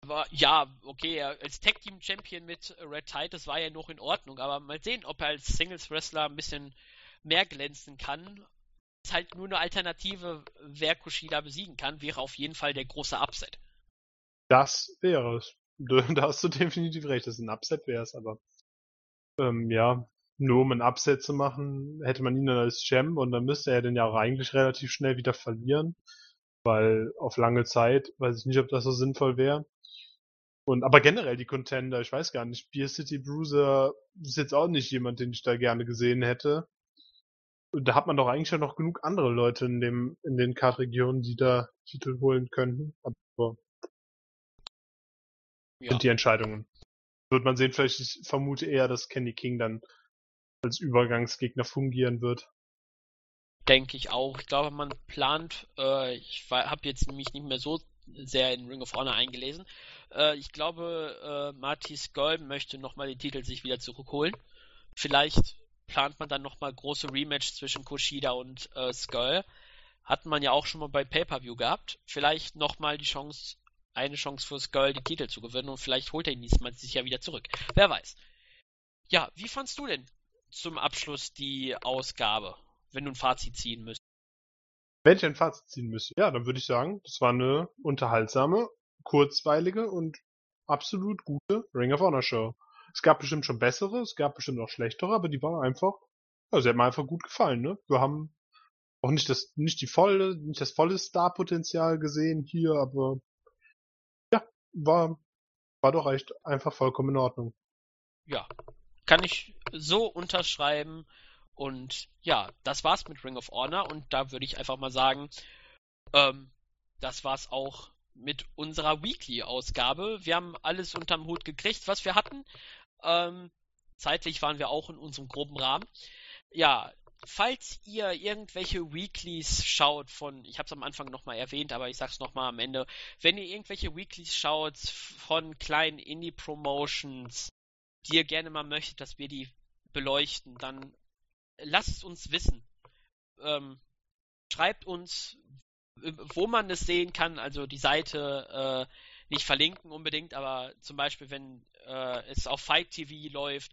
Aber ja, okay, als Tag Team Champion mit Red Tide, das war ja noch in Ordnung, aber mal sehen, ob er als Singles Wrestler ein bisschen mehr glänzen kann. Ist halt nur eine Alternative, wer Kushida besiegen kann, wäre auf jeden Fall der große Upset. Das wäre es. Da hast du definitiv recht, dass ein Upset wäre es, aber ähm, ja, nur um ein Upset zu machen, hätte man ihn dann als Champ und dann müsste er den ja auch eigentlich relativ schnell wieder verlieren, weil auf lange Zeit weiß ich nicht, ob das so sinnvoll wäre. Und aber generell die Contender, ich weiß gar nicht, Beer City Bruiser ist jetzt auch nicht jemand, den ich da gerne gesehen hätte. Und da hat man doch eigentlich schon noch genug andere Leute in dem in den Kartregionen, die da Titel holen könnten. Aber ja. sind die Entscheidungen. Wird man sehen, vielleicht ich vermute eher, dass Kenny King dann als Übergangsgegner fungieren wird. Denke ich auch. Ich glaube, man plant, äh, ich habe jetzt nämlich nicht mehr so sehr in Ring of Honor eingelesen. Äh, ich glaube, äh, Marty Skull möchte nochmal den Titel sich wieder zurückholen. Vielleicht plant man dann nochmal große Rematch zwischen Kushida und äh, Skull. Hat man ja auch schon mal bei Pay-Per-View gehabt. Vielleicht nochmal die Chance, eine Chance für Skull, die Titel zu gewinnen und vielleicht holt er ihn diesmal sich ja wieder zurück. Wer weiß. Ja, wie fandst du denn zum Abschluss die Ausgabe, wenn du ein Fazit ziehen müsstest? Wenn ich ein Fazit ziehen müsste, ja, dann würde ich sagen, das war eine unterhaltsame, kurzweilige und absolut gute Ring of Honor Show. Es gab bestimmt schon bessere, es gab bestimmt auch schlechtere, aber die waren einfach, ja, sie hat mir einfach gut gefallen, ne? Wir haben auch nicht das, nicht die volle, nicht das volle Star-Potenzial gesehen hier, aber ja, war, war doch echt einfach vollkommen in Ordnung. Ja, kann ich so unterschreiben. Und ja, das war's mit Ring of Honor und da würde ich einfach mal sagen, ähm, das war's auch mit unserer Weekly-Ausgabe. Wir haben alles unterm Hut gekriegt, was wir hatten. Ähm, zeitlich waren wir auch in unserem groben Rahmen. Ja, falls ihr irgendwelche Weeklies schaut von, ich habe es am Anfang nochmal erwähnt, aber ich sag's nochmal am Ende, wenn ihr irgendwelche Weeklies schaut von kleinen Indie-Promotions, die ihr gerne mal möchtet, dass wir die beleuchten, dann lasst es uns wissen. Ähm, schreibt uns, wo man es sehen kann, also die Seite äh, nicht verlinken unbedingt, aber zum Beispiel, wenn äh, es auf Fight TV läuft,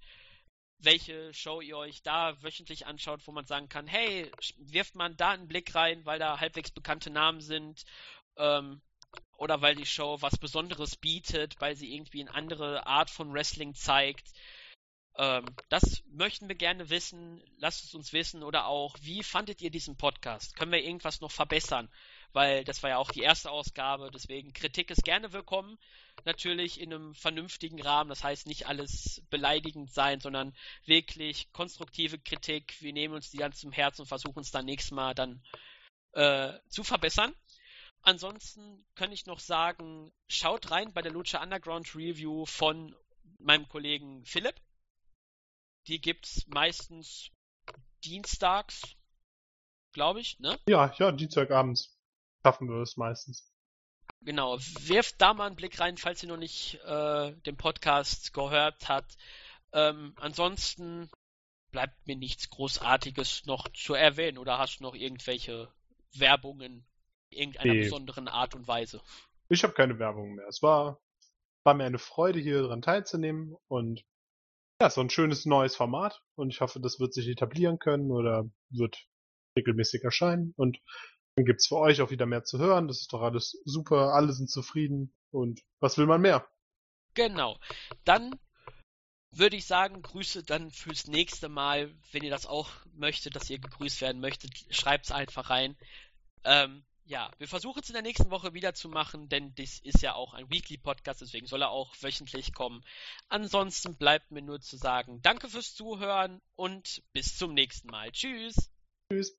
welche Show ihr euch da wöchentlich anschaut, wo man sagen kann, hey, wirft man da einen Blick rein, weil da halbwegs bekannte Namen sind, ähm, oder weil die Show was Besonderes bietet, weil sie irgendwie eine andere Art von Wrestling zeigt Ähm, das möchten wir gerne wissen. Lasst es uns wissen oder auch, wie fandet ihr diesen Podcast? Können wir irgendwas noch verbessern? Weil das war ja auch die erste Ausgabe, deswegen Kritik ist gerne willkommen. Natürlich in einem vernünftigen Rahmen, das heißt nicht alles beleidigend sein, sondern wirklich konstruktive Kritik. Wir nehmen uns die ganz zum Herzen und versuchen es dann nächstes Mal dann äh, zu verbessern. Ansonsten kann ich noch sagen, schaut rein bei der Lucha Underground Review von meinem Kollegen Philipp. Die gibt's meistens dienstags, glaube ich, ne? Ja, ja, Dienstagabends schaffen wir es meistens. Genau, wirft da mal einen Blick rein, falls ihr noch nicht äh, den Podcast gehört habt. Ähm, ansonsten bleibt mir nichts Großartiges noch zu erwähnen. Oder hast du noch irgendwelche Werbungen irgendeiner Nee. besonderen Art und Weise? Ich habe keine Werbung mehr. Es war, war mir eine Freude, hier dran teilzunehmen und ja, so ein schönes neues Format und ich hoffe, das wird sich etablieren können oder wird regelmäßig erscheinen und dann gibt's für euch auch wieder mehr zu hören. Das ist doch alles super, alle sind zufrieden und was will man mehr? Genau. Dann würde ich sagen, Grüße dann fürs nächste Mal. Wenn ihr das auch möchtet, dass ihr gegrüßt werden möchtet, schreibt's einfach rein. Ähm, ja, wir versuchen es in der nächsten Woche wieder zu machen, denn das ist ja auch ein Weekly Podcast, deswegen soll er auch wöchentlich kommen. Ansonsten bleibt mir nur zu sagen, danke fürs Zuhören und bis zum nächsten Mal. Tschüss. Tschüss.